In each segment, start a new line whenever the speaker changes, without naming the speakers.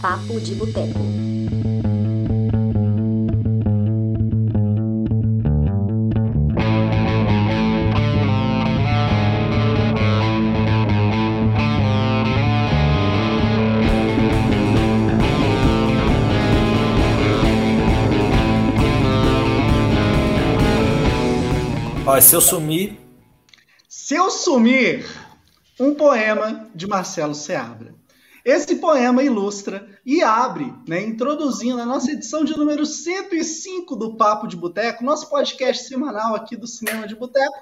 Papo de Boteco.
Ó, se eu sumir,
Se eu sumir, um poema de Marcelo Seabra. Esse poema ilustra e abre, né, introduzindo a nossa edição de número 105 do Papo de Boteco, nosso podcast semanal aqui do Cinema de Boteco,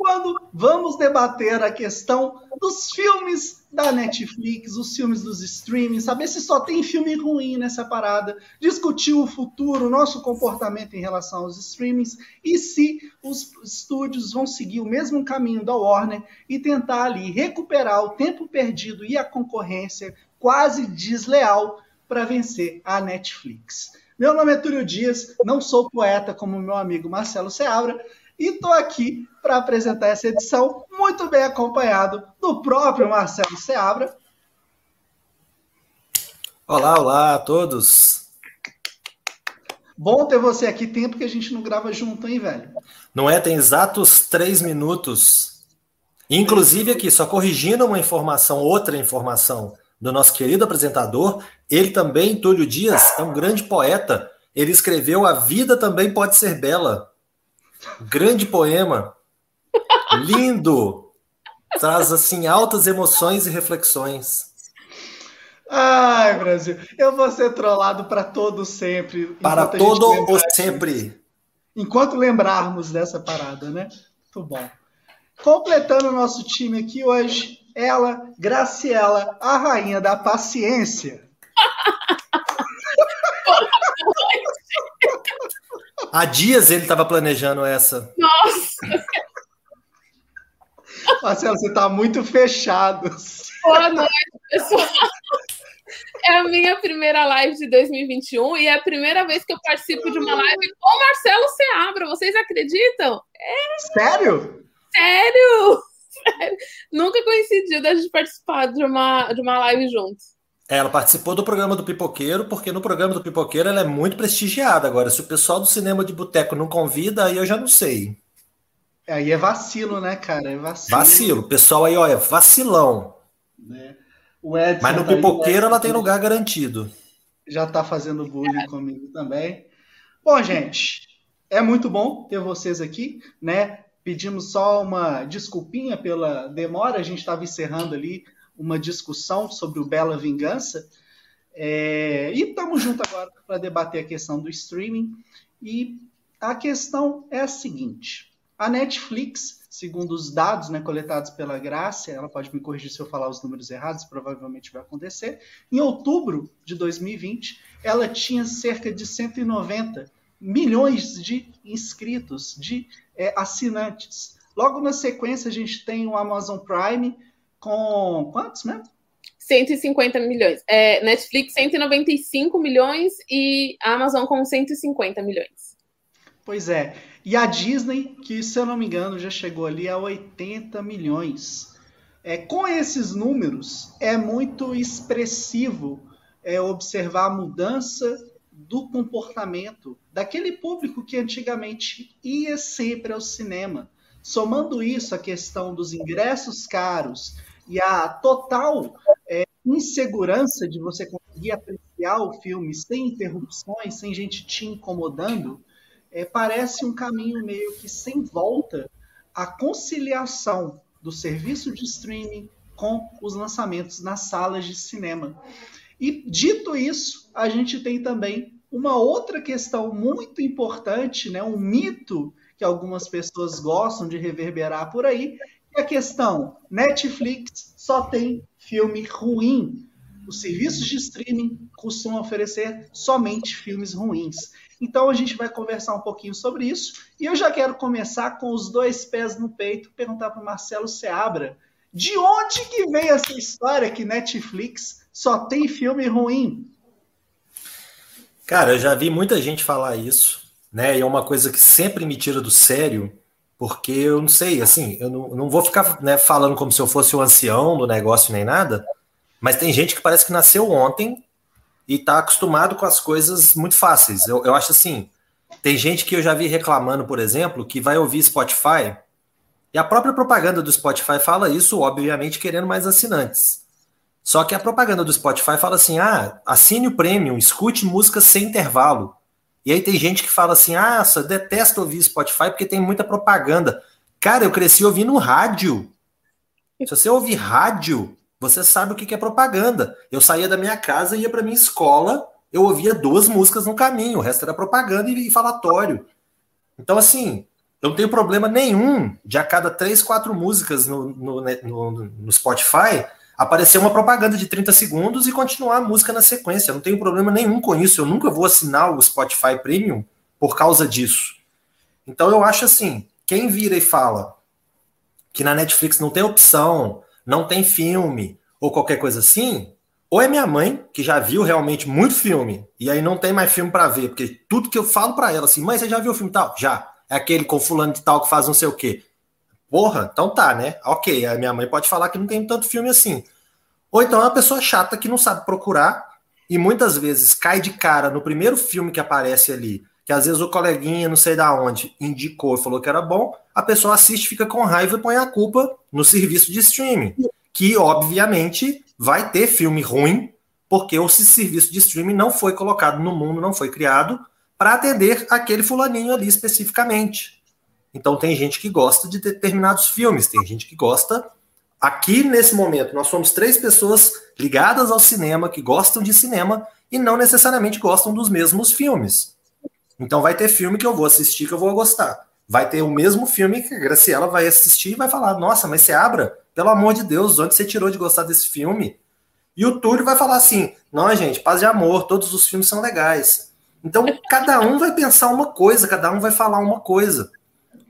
quando vamos debater a questão dos filmes da Netflix, os filmes dos streamings, saber se só tem filme ruim nessa parada, discutir o futuro, o nosso comportamento em relação aos streamings e se os estúdios vão seguir o mesmo caminho da Warner e tentar ali recuperar o tempo perdido e a concorrência quase desleal para vencer a Netflix. Meu nome é Túlio Dias, não sou poeta como meu amigo Marcelo Seabra, e estou aqui para apresentar essa edição, muito bem acompanhado do próprio Marcelo Seabra.
olá, olá a todos.
Bom ter você aqui, tempo que a gente não grava junto, hein, velho?
Não é? Tem exatos três minutos. Inclusive aqui, só corrigindo uma informação, outra informação do nosso querido apresentador, ele também, Túlio Dias, é um grande poeta. Ele escreveu A Vida Também Pode Ser Bela. Grande poema. Lindo. Traz, assim, altas emoções e reflexões.
Ai, Brasil, eu vou ser trollado para todo sempre.
Para todo o sempre.
Enquanto lembrarmos dessa parada, né? Muito bom. Completando o nosso time aqui hoje, ela, Graciela, a rainha da paciência.
Há dias ele estava planejando essa.
Nossa,
Marcelo, você tá muito fechado.
boa noite, pessoal. É a minha primeira live de 2021 e é a primeira vez que eu participo de uma live com o Marcelo Seabra. Vocês acreditam?
Sério?
Sério? Sério. Nunca coincidiu da gente participar de uma, de uma live juntos.
Ela participou do programa do Pipoqueiro, porque no programa do Pipoqueiro ela é muito prestigiada. Agora, se o pessoal do cinema de boteco não convida, aí eu já não sei.
Aí é vacilo, né, cara? É vacilo.
Vacilo. O pessoal aí, olha, vacilão.
né? O Edson
Mas no
tá
Pipoqueiro ela tem lugar garantido.
Já tá fazendo bullying comigo também. Bom, gente, é muito bom ter vocês aqui, né? Pedimos só uma desculpinha pela demora, a gente estava encerrando ali uma discussão sobre o Bela Vingança. É, e estamos juntos agora para debater a questão do streaming. E a questão é a seguinte: a Netflix, segundo os dados né, coletados pela Graça, ela pode me corrigir se eu falar os números errados, provavelmente vai acontecer. Em outubro de 2020, ela tinha cerca de 190 milhões de inscritos, de é, assinantes. Logo na sequência, a gente tem o Amazon Prime com quantos mesmo?
150 milhões. É, Netflix, 195 milhões e Amazon com 150 milhões.
Pois é. E a Disney, que se eu não me engano já chegou ali a 80 milhões. É, com esses números, é muito expressivo é, observar a mudança do comportamento daquele público que antigamente ia sempre ao cinema. Somando isso, a questão dos ingressos caros e a total é, insegurança de você conseguir apreciar o filme sem interrupções, sem gente te incomodando, é, parece um caminho meio que sem volta a conciliação do serviço de streaming com os lançamentos nas salas de cinema. E dito isso, a gente tem também uma outra questão muito importante, né, um mito que algumas pessoas gostam de reverberar por aí, é a questão Netflix só tem filme ruim. Os serviços de streaming costumam oferecer somente filmes ruins. Então a gente vai conversar um pouquinho sobre isso. E eu já quero começar com os dois pés no peito, perguntar para o Marcelo Seabra de onde que veio essa história que Netflix só tem filme ruim?
Cara, eu já vi muita gente falar isso, né? E é uma coisa que sempre me tira do sério, porque eu não sei, assim, eu não, não vou ficar né, falando como se eu fosse o ancião do negócio nem nada, mas tem gente que parece que nasceu ontem e tá acostumado com as coisas muito fáceis. Eu, eu acho assim, tem gente que eu já vi reclamando, por exemplo, que vai ouvir Spotify e a própria propaganda do Spotify fala isso, obviamente, querendo mais assinantes. Só que a propaganda do Spotify fala assim: ah, assine o premium, escute música sem intervalo. E aí tem gente que fala assim: ah, eu detesto ouvir Spotify porque tem muita propaganda. Cara, eu cresci ouvindo rádio. Se você ouvir rádio, você sabe o que é propaganda. Eu saía da minha casa ia para minha escola, eu ouvia duas músicas no caminho, o resto era propaganda e falatório. Então, assim, eu não tenho problema nenhum de a cada três, quatro músicas no, no, no, no Spotify aparecer uma propaganda de 30 segundos e continuar a música na sequência. Eu não tenho problema nenhum com isso. Eu nunca vou assinar o Spotify Premium por causa disso. Então eu acho assim, quem vira e fala que na Netflix não tem opção, não tem filme ou qualquer coisa assim, ou é minha mãe, que já viu realmente muito filme, e aí não tem mais filme para ver, porque tudo que eu falo para ela assim, mãe, você já viu o filme tal? Já. É aquele com fulano de tal que faz não sei o quê. Porra, então tá, né? Ok, a minha mãe pode falar que não tem tanto filme assim. Ou então é uma pessoa chata que não sabe procurar e muitas vezes cai de cara no primeiro filme que aparece ali, que às vezes o coleguinha, não sei da onde, indicou e falou que era bom, a pessoa assiste, fica com raiva e põe a culpa no serviço de streaming que obviamente vai ter filme ruim, porque o serviço de streaming não foi colocado no mundo, não foi criado para atender aquele fulaninho ali especificamente. Então tem gente que gosta de determinados filmes, tem gente que gosta. Aqui nesse momento nós somos três pessoas ligadas ao cinema que gostam de cinema e não necessariamente gostam dos mesmos filmes. Então vai ter filme que eu vou assistir que eu vou gostar. Vai ter o mesmo filme que a Graciela vai assistir e vai falar: "Nossa, mas você abra pelo amor de Deus, onde você tirou de gostar desse filme? E o Túlio vai falar assim: não, gente, paz de amor, todos os filmes são legais. Então, cada um vai pensar uma coisa, cada um vai falar uma coisa.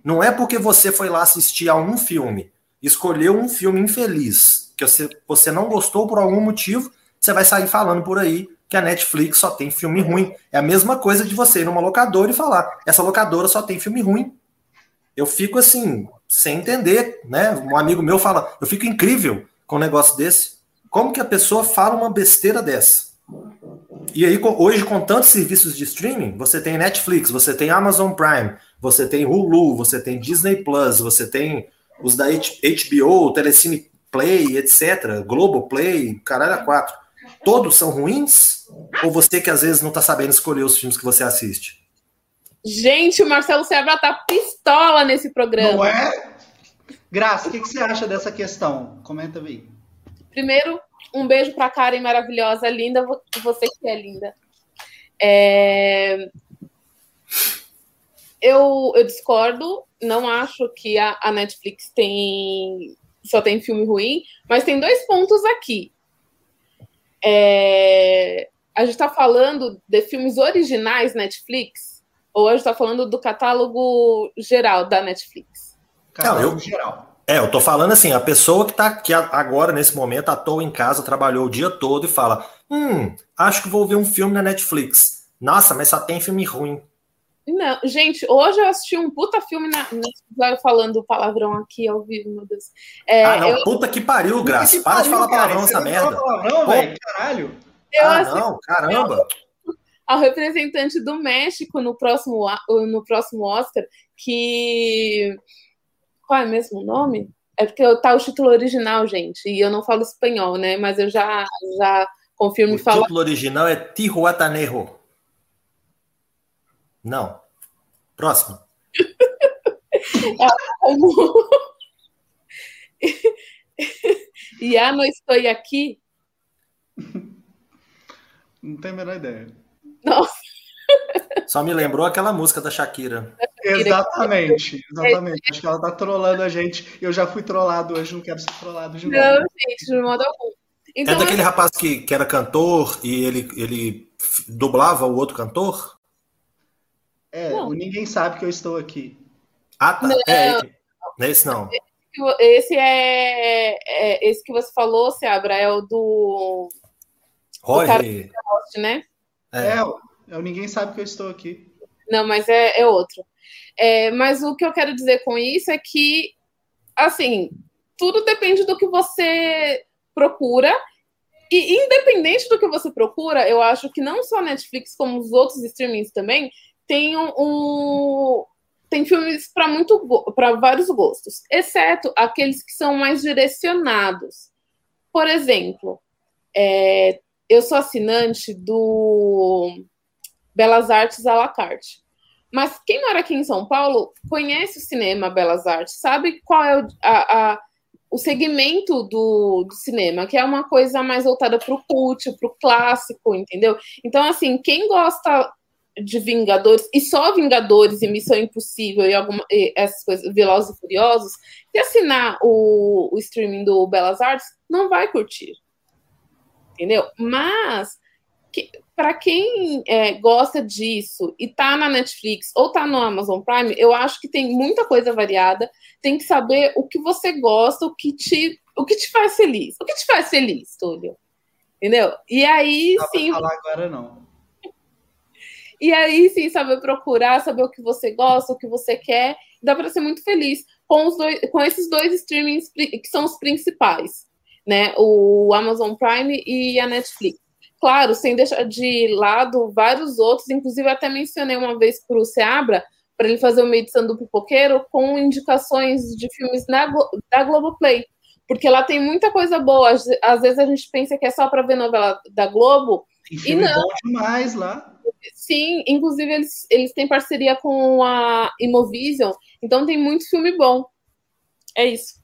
Não é porque você foi lá assistir a um filme, escolheu um filme infeliz, que você, você não gostou por algum motivo, você vai sair falando por aí que a Netflix só tem filme ruim. É a mesma coisa de você ir numa locadora e falar: essa locadora só tem filme ruim. Eu fico assim, sem entender, né? Um amigo meu fala, eu fico incrível com um negócio desse. Como que a pessoa fala uma besteira dessa? E aí, hoje, com tantos serviços de streaming, você tem Netflix, você tem Amazon Prime, você tem Hulu, você tem Disney Plus, você tem os da HBO, Telecine Play, etc., Globoplay, caralho, a quatro. Todos são ruins? Ou você que às vezes não está sabendo escolher os filmes que você assiste?
Gente, o Marcelo Sebra tá pistola nesse programa.
Não é? Graça, o que, que, você acha dessa questão? Comenta aí.
Primeiro, um beijo pra Karen maravilhosa, linda, você que é linda. É... Eu, eu discordo, não acho que a, a Netflix tem só tem filme ruim, mas tem dois pontos aqui. É... A gente está falando de filmes originais Netflix, ou a gente está falando do catálogo geral da Netflix?
Catálogo Não, eu, geral. É, eu tô falando assim, a pessoa que tá que agora, nesse momento, à toa em casa, trabalhou o dia todo e fala: Hum, acho que vou ver um filme na Netflix. Nossa, mas só tem filme ruim.
Não, gente, hoje eu assisti um puta filme na. Vai falando palavrão aqui ao vivo, meu Deus.
É, ah, não, eu... puta que pariu, Graça. Para pariu, de falar palavrão essa merda. Palavrão, velho,
caralho.
Eu ah, assisti... não, caramba.
Ao representante do México no próximo, no próximo Oscar, que. Qual é mesmo o nome? É porque tá o título original, gente, e eu não falo espanhol, né? Mas eu já, já confirmo
o
e falo.
O título original é Tijuatanejo. Não. Próximo.
Já não estou aqui.
Não tenho a menor ideia.
Nossa.
Só me lembrou aquela música da Shakira.
Exatamente, exatamente. Acho que ela tá trollando a gente. Eu já fui trollado hoje, não quero ser trollado de novo.
Não, gente, de modo algum.
Então, é daquele rapaz que, que era cantor e ele, ele dublava o outro cantor?
É, não. o Ninguém Sabe Que Eu Estou Aqui.
Ah, tá. Não. É, esse não.
Esse é, é, Esse que você falou, Seabra, é o do.
Roy.
né? É. é, é o Ninguém Sabe Que Eu Estou Aqui.
Não, mas é, é outro. É, mas o que eu quero dizer com isso é que, assim, tudo depende do que você procura e independente do que você procura, eu acho que não só a Netflix, como os outros streamings também, tem um, um tem filmes para muito para vários gostos, exceto aqueles que são mais direcionados. Por exemplo, é, eu sou assinante do Belas Artes à la carte. Mas quem mora aqui em São Paulo conhece o cinema Belas Artes, sabe qual é o, a, a, o segmento do, do, cinema, que é uma coisa mais voltada para o cult, para o clássico, entendeu? Então, assim, quem gosta de Vingadores, e só Vingadores e Missão Impossível e, alguma, e essas coisas, Velozes e Furiosos, se assinar o, o streaming do Belas Artes, não vai curtir. Entendeu? Mas que, para quem é, gosta disso e tá na Netflix ou tá no Amazon Prime, eu acho que tem muita coisa variada. Tem que saber o que você gosta, o que te, o que te faz feliz. O que te faz feliz, Túlio? Entendeu? E aí
não
sim.
falar agora não.
E aí sim, saber procurar, saber o que você gosta, o que você quer. Dá para ser muito feliz com, os dois, com esses dois streamings que são os principais, né? O Amazon Prime e a Netflix. Claro, sem deixar de lado vários outros, inclusive até mencionei uma vez para o Seabra, para ele fazer uma edição do Pipoqueiro com indicações de filmes na, da Globoplay. Porque lá tem muita coisa boa. Às, às vezes a gente pensa que é só para ver novela da Globo.
e não. bom demais lá.
Sim, inclusive eles, eles têm parceria com a Imovision, então tem muito filme bom. É isso.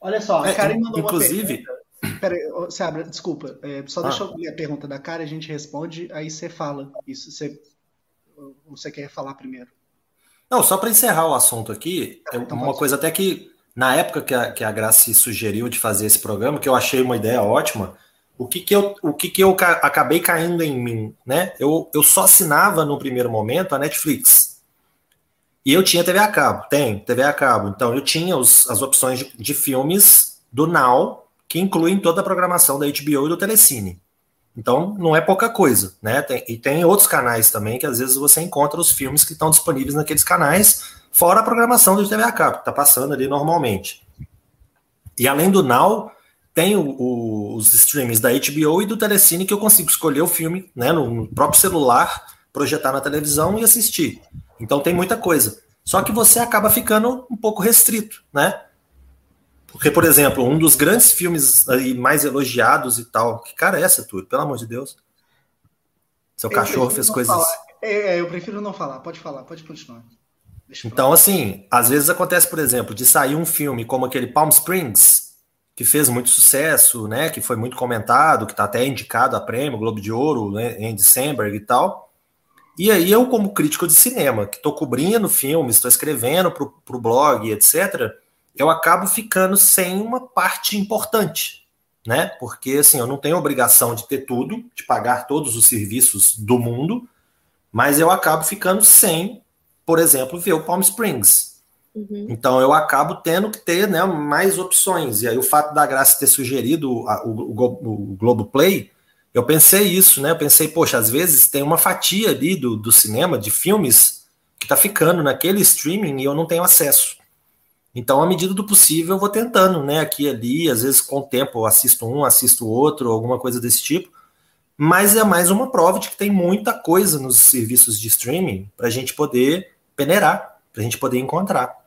Olha só, a
é,
Karen mandou
inclusive,
uma Peraí, Sabra, desculpa. É, só ah. deixa eu ler a pergunta da cara, a gente responde, aí você fala. Isso você, você quer falar primeiro?
Não, só para encerrar o assunto aqui, tá, então uma coisa até que na época que a, que a Grace sugeriu de fazer esse programa, que eu achei uma ideia ótima, o que, que, eu, o que, que eu ca acabei caindo em mim, né? Eu, eu só assinava no primeiro momento a Netflix. E eu tinha TV a cabo, tem TV a cabo. Então eu tinha os, as opções de, de filmes do Now, que incluem toda a programação da HBO e do Telecine. Então, não é pouca coisa, né? Tem, e tem outros canais também que às vezes você encontra os filmes que estão disponíveis naqueles canais, fora a programação do TV a cabo, que está passando ali normalmente. E além do Now, tem o, o, os streams da HBO e do Telecine que eu consigo escolher o filme né, no próprio celular, projetar na televisão e assistir. Então tem muita coisa. Só que você acaba ficando um pouco restrito, né? Porque, por exemplo, um dos grandes filmes aí mais elogiados e tal. Que cara é essa, Túlio? Pelo amor de Deus. Seu eu cachorro fez coisas.
É, é, eu prefiro não falar. Pode falar, pode continuar.
Então, assim, às vezes acontece, por exemplo, de sair um filme como aquele Palm Springs, que fez muito sucesso, né? Que foi muito comentado, que está até indicado a prêmio, Globo de Ouro, né, Andy Samberg e tal. E aí eu, como crítico de cinema, que estou cobrindo filmes, estou escrevendo para o blog, etc., eu acabo ficando sem uma parte importante, né? Porque assim, eu não tenho obrigação de ter tudo, de pagar todos os serviços do mundo, mas eu acabo ficando sem, por exemplo, ver o Palm Springs. Uhum. Então eu acabo tendo que ter né, mais opções. E aí o fato da Graça ter sugerido a, o, o, o Globoplay, eu pensei isso, né? Eu pensei, poxa, às vezes tem uma fatia ali do, do cinema, de filmes, que tá ficando naquele streaming e eu não tenho acesso. Então, à medida do possível, eu vou tentando, né? Aqui e ali, às vezes com o tempo eu assisto um, assisto outro, alguma coisa desse tipo. Mas é mais uma prova de que tem muita coisa nos serviços de streaming para a gente poder peneirar, para a gente poder encontrar.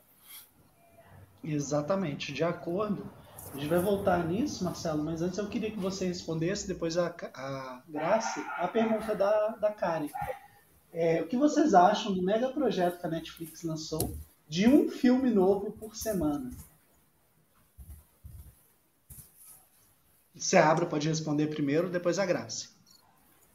Exatamente, de acordo. A gente vai voltar nisso, Marcelo, mas antes eu queria que você respondesse, depois a, a Graça, a pergunta da, da Karen. É, o que vocês acham do mega projeto que a Netflix lançou de um filme novo por semana. Seabra pode responder primeiro, depois a Graça.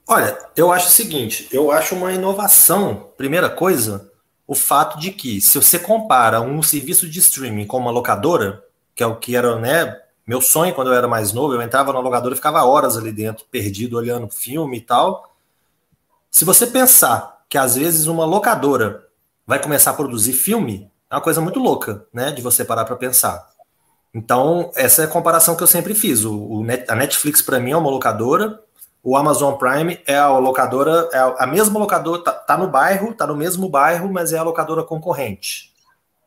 Olha, eu acho o seguinte, eu acho uma inovação, primeira coisa, o fato de que se você compara um serviço de streaming com uma locadora, que é o que era, né, meu sonho quando eu era mais novo, eu entrava na locadora e ficava horas ali dentro, perdido, olhando filme e tal. Se você pensar que às vezes uma locadora vai começar a produzir filme, é uma coisa muito louca, né, de você parar para pensar. Então, essa é a comparação que eu sempre fiz. O, o Net, a Netflix, para mim, é uma locadora, o Amazon Prime é a locadora, é a mesma locadora, tá, tá, no bairro, tá no mesmo bairro, mas é a locadora concorrente.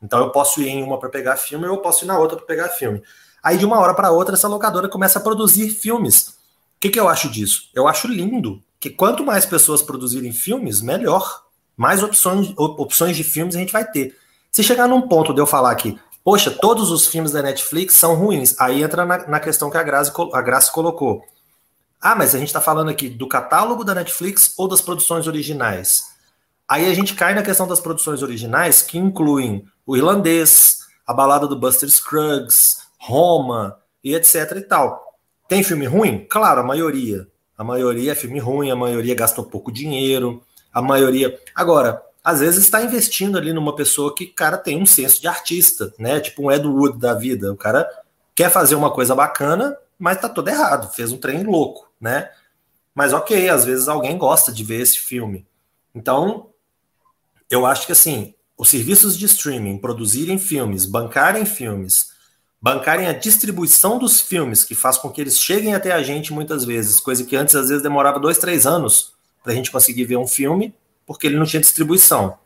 Então, eu posso ir em uma para pegar filme, eu posso ir na outra para pegar filme. Aí, de uma hora para outra, essa locadora começa a produzir filmes que, que eu acho disso? Eu acho lindo que quanto mais pessoas produzirem filmes, melhor. Mais opções, opções de filmes a gente vai ter. Se chegar num ponto de eu falar que, poxa, todos os filmes da Netflix são ruins, aí entra na, na questão que a Graça, a Graça colocou. Ah, mas a gente está falando aqui do catálogo da Netflix ou das produções originais? Aí a gente cai na questão das produções originais, que incluem o Irlandês, a balada do Buster Scruggs, Roma e etc e tal. Tem filme ruim? Claro, a maioria. A maioria é filme ruim, a maioria gastou pouco dinheiro, a maioria. Agora, às vezes está investindo ali numa pessoa que, cara, tem um senso de artista, né? Tipo um Ed Wood da vida. O cara quer fazer uma coisa bacana, mas tá todo errado, fez um trem louco, né? Mas ok, às vezes alguém gosta de ver esse filme. Então, eu acho que assim, os serviços de streaming produzirem filmes, bancarem filmes, bancarem a distribuição dos filmes, que faz com que eles cheguem até a gente muitas vezes, coisa que antes às vezes demorava dois, três anos para a gente conseguir ver um filme, porque ele não tinha distribuição.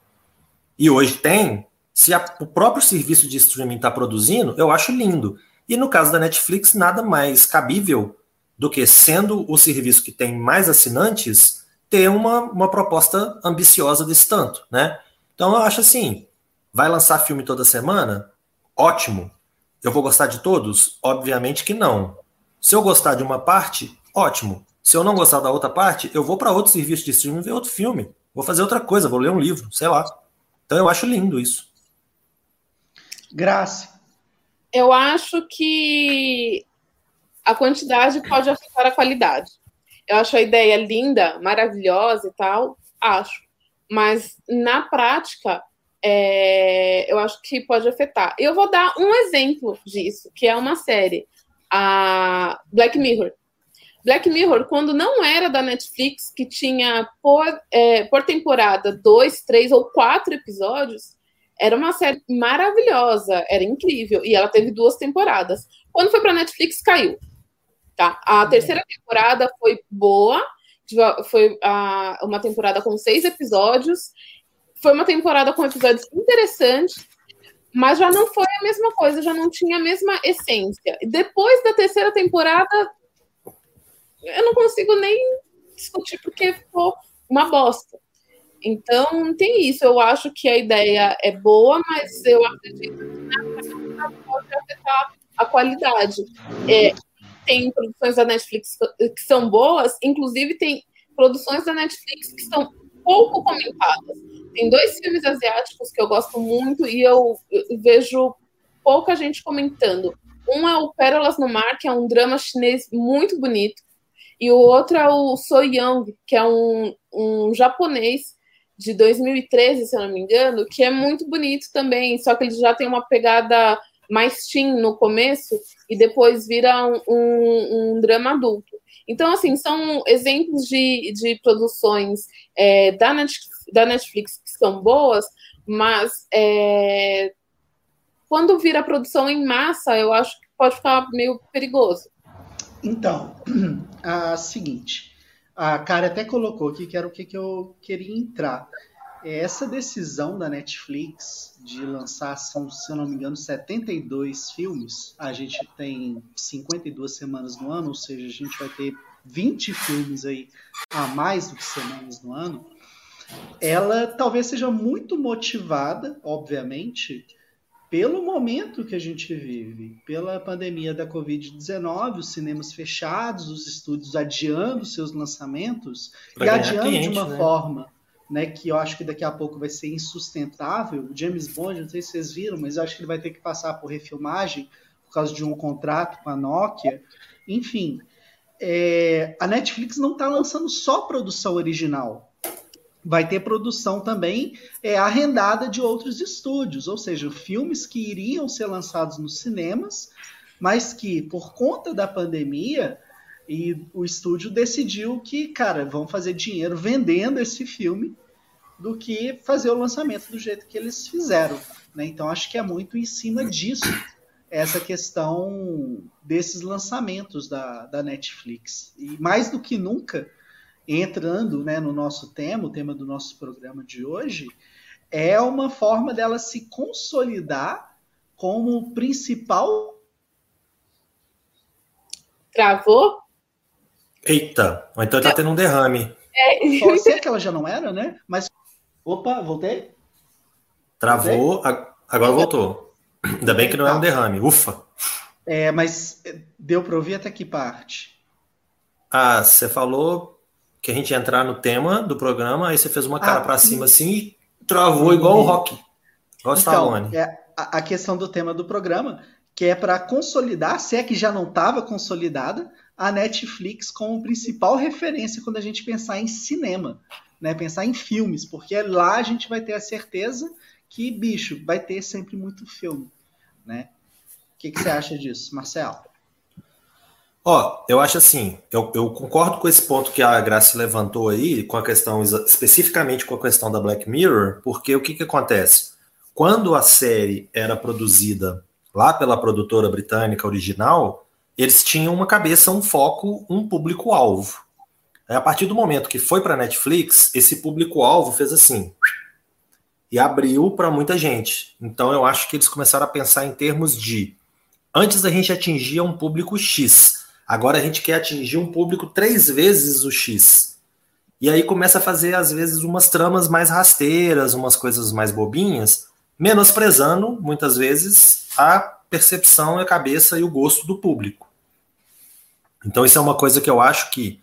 E hoje tem. Se a, o próprio serviço de streaming está produzindo, eu acho lindo. E no caso da Netflix, nada mais cabível do que, sendo o serviço que tem mais assinantes, ter uma, uma proposta ambiciosa desse tanto, né? Então eu acho assim, vai lançar filme toda semana? Ótimo. Eu vou gostar de todos? Obviamente que não. Se eu gostar de uma parte, ótimo. Se eu não gostar da outra parte, eu vou para outro serviço de streaming ver outro filme. Vou fazer outra coisa, vou ler um livro, sei lá. Então eu acho lindo isso.
Graça.
Eu acho que a quantidade pode afetar a qualidade. Eu acho a ideia linda, maravilhosa e tal, acho. Mas na prática, é, eu acho que pode afetar. Eu vou dar um exemplo disso, que é uma série, a Black Mirror. Black Mirror, quando não era da Netflix, que tinha por, é, por temporada dois, três ou quatro episódios, era uma série maravilhosa, era incrível. E ela teve duas temporadas. Quando foi para Netflix, caiu. Tá? A terceira temporada foi boa, foi a, uma temporada com seis episódios foi uma temporada com episódios interessantes, mas já não foi a mesma coisa, já não tinha a mesma essência. Depois da terceira temporada, eu não consigo nem discutir porque ficou uma bosta. Então, tem isso. Eu acho que a ideia é boa, mas eu acredito que pode afetar a qualidade. É, tem produções da Netflix que são boas, inclusive tem produções da Netflix que são pouco comentadas. Tem dois filmes asiáticos que eu gosto muito e eu, vejo pouca gente comentando. Um é o Pérolas no Mar, que é um drama chinês muito bonito, e o outro é o So Young, que é um, um japonês de 2013, se eu não me engano, que é muito bonito também, só que ele já tem uma pegada mais teen no começo e depois vira um, um, um drama adulto. Então, assim, são exemplos de, de produções é, da, Netflix, da Netflix que são boas, mas é, quando vira produção em massa, eu acho que pode ficar meio perigoso.
Então, a seguinte, a cara até colocou aqui que era o que, que eu queria entrar. É essa decisão da Netflix de lançar, são, se eu não me engano, 72 filmes, a gente tem 52 semanas no ano, ou seja, a gente vai ter 20 filmes aí a mais do que semanas no ano, ela talvez seja muito motivada, obviamente, pelo momento que a gente vive, pela pandemia da Covid-19, os cinemas fechados, os estúdios adiando seus lançamentos pra e adiando cliente, de uma né? forma né, que eu acho que daqui a pouco vai ser insustentável. O James Bond, não sei se vocês viram, mas eu acho que ele vai ter que passar por refilmagem por causa de um contrato com a Nokia. Enfim, é, a Netflix não está lançando só produção original. Vai ter produção também é, arrendada de outros estúdios, ou seja, filmes que iriam ser lançados nos cinemas, mas que, por conta da pandemia, e o estúdio decidiu que, cara, vão fazer dinheiro vendendo esse filme do que fazer o lançamento do jeito que eles fizeram. Né? Então acho que é muito em cima disso essa questão desses lançamentos da, da Netflix. E mais do que nunca, entrando né, no nosso tema, o tema do nosso programa de hoje, é uma forma dela se consolidar como principal.
Travou?
Eita, então ele tá tendo um derrame.
É. Pode ser que ela já não era, né? Mas. Opa, voltei?
Travou, voltei? agora voltou. Ainda bem que não é um derrame, ufa.
É, mas deu para ouvir até que parte?
Ah, você falou que a gente ia entrar no tema do programa, aí você fez uma cara ah, para cima assim e travou igual o rock. Igual
então, é a, a questão do tema do programa, que é para consolidar, se é que já não estava consolidada, a Netflix como principal referência quando a gente pensar em cinema, né? Pensar em filmes, porque lá a gente vai ter a certeza que, bicho, vai ter sempre muito filme, né? O que, que você acha disso, Marcelo?
Ó, eu acho assim, eu, eu, concordo com esse ponto que a Graça levantou aí, com a questão, especificamente com a questão da Black Mirror, porque o que, que acontece? Quando a série era produzida lá pela produtora britânica original, eles tinham uma cabeça, um foco, um público-alvo. A partir do momento que foi para Netflix, esse público-alvo fez assim e abriu para muita gente. Então eu acho que eles começaram a pensar em termos de antes a gente atingia um público X, agora a gente quer atingir um público três vezes o X. E aí começa a fazer às vezes umas tramas mais rasteiras, umas coisas mais bobinhas, menosprezando muitas vezes a percepção, a cabeça e o gosto do público. Então, isso é uma coisa que eu acho que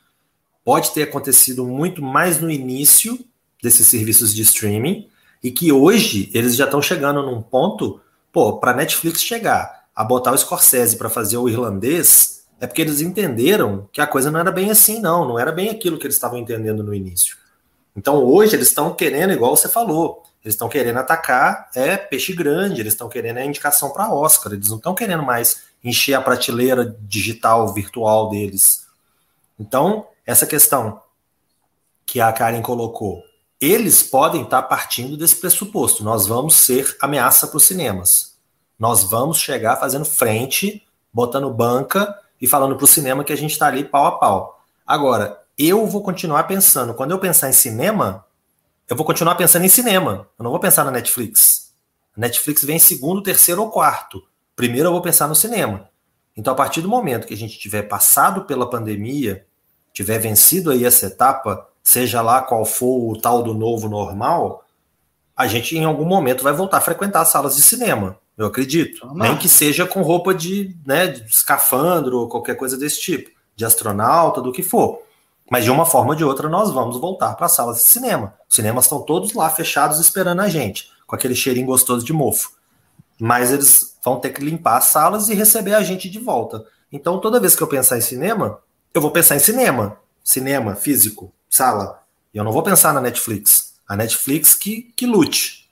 pode ter acontecido muito mais no início desses serviços de streaming e que hoje eles já estão chegando num ponto, pô, para Netflix chegar a botar o Scorsese para fazer o irlandês, é porque eles entenderam que a coisa não era bem assim, não, não era bem aquilo que eles estavam entendendo no início. Então hoje eles estão querendo, igual você falou, eles estão querendo atacar é peixe grande, eles estão querendo a indicação para Oscar, eles não estão querendo mais encher a prateleira digital, virtual deles. Então, essa questão que a Karen colocou, eles podem estar partindo desse pressuposto. Nós vamos ser ameaça para os cinemas. Nós vamos chegar fazendo frente, botando banca e falando para o cinema que a gente está ali pau a pau. Agora, eu vou continuar pensando, quando eu pensar em cinema, eu vou continuar pensando em cinema. Eu não vou pensar na Netflix. Netflix vem em segundo, terceiro ou quarto. Primeiro eu vou pensar no cinema. Então, a partir do momento que a gente tiver passado pela pandemia, tiver vencido aí essa etapa, seja lá qual for o tal do novo normal, a gente em algum momento vai voltar a frequentar as salas de cinema. Eu acredito. Nem que seja com roupa de, né, de escafandro ou qualquer coisa desse tipo, de astronauta, do que for. Mas de uma forma ou de outra nós vamos voltar para as salas de cinema. Os cinemas estão todos lá fechados esperando a gente, com aquele cheirinho gostoso de mofo. Mas eles vão ter que limpar as salas e receber a gente de volta. Então toda vez que eu pensar em cinema, eu vou pensar em cinema, cinema físico, sala. E eu não vou pensar na Netflix. A Netflix que, que lute.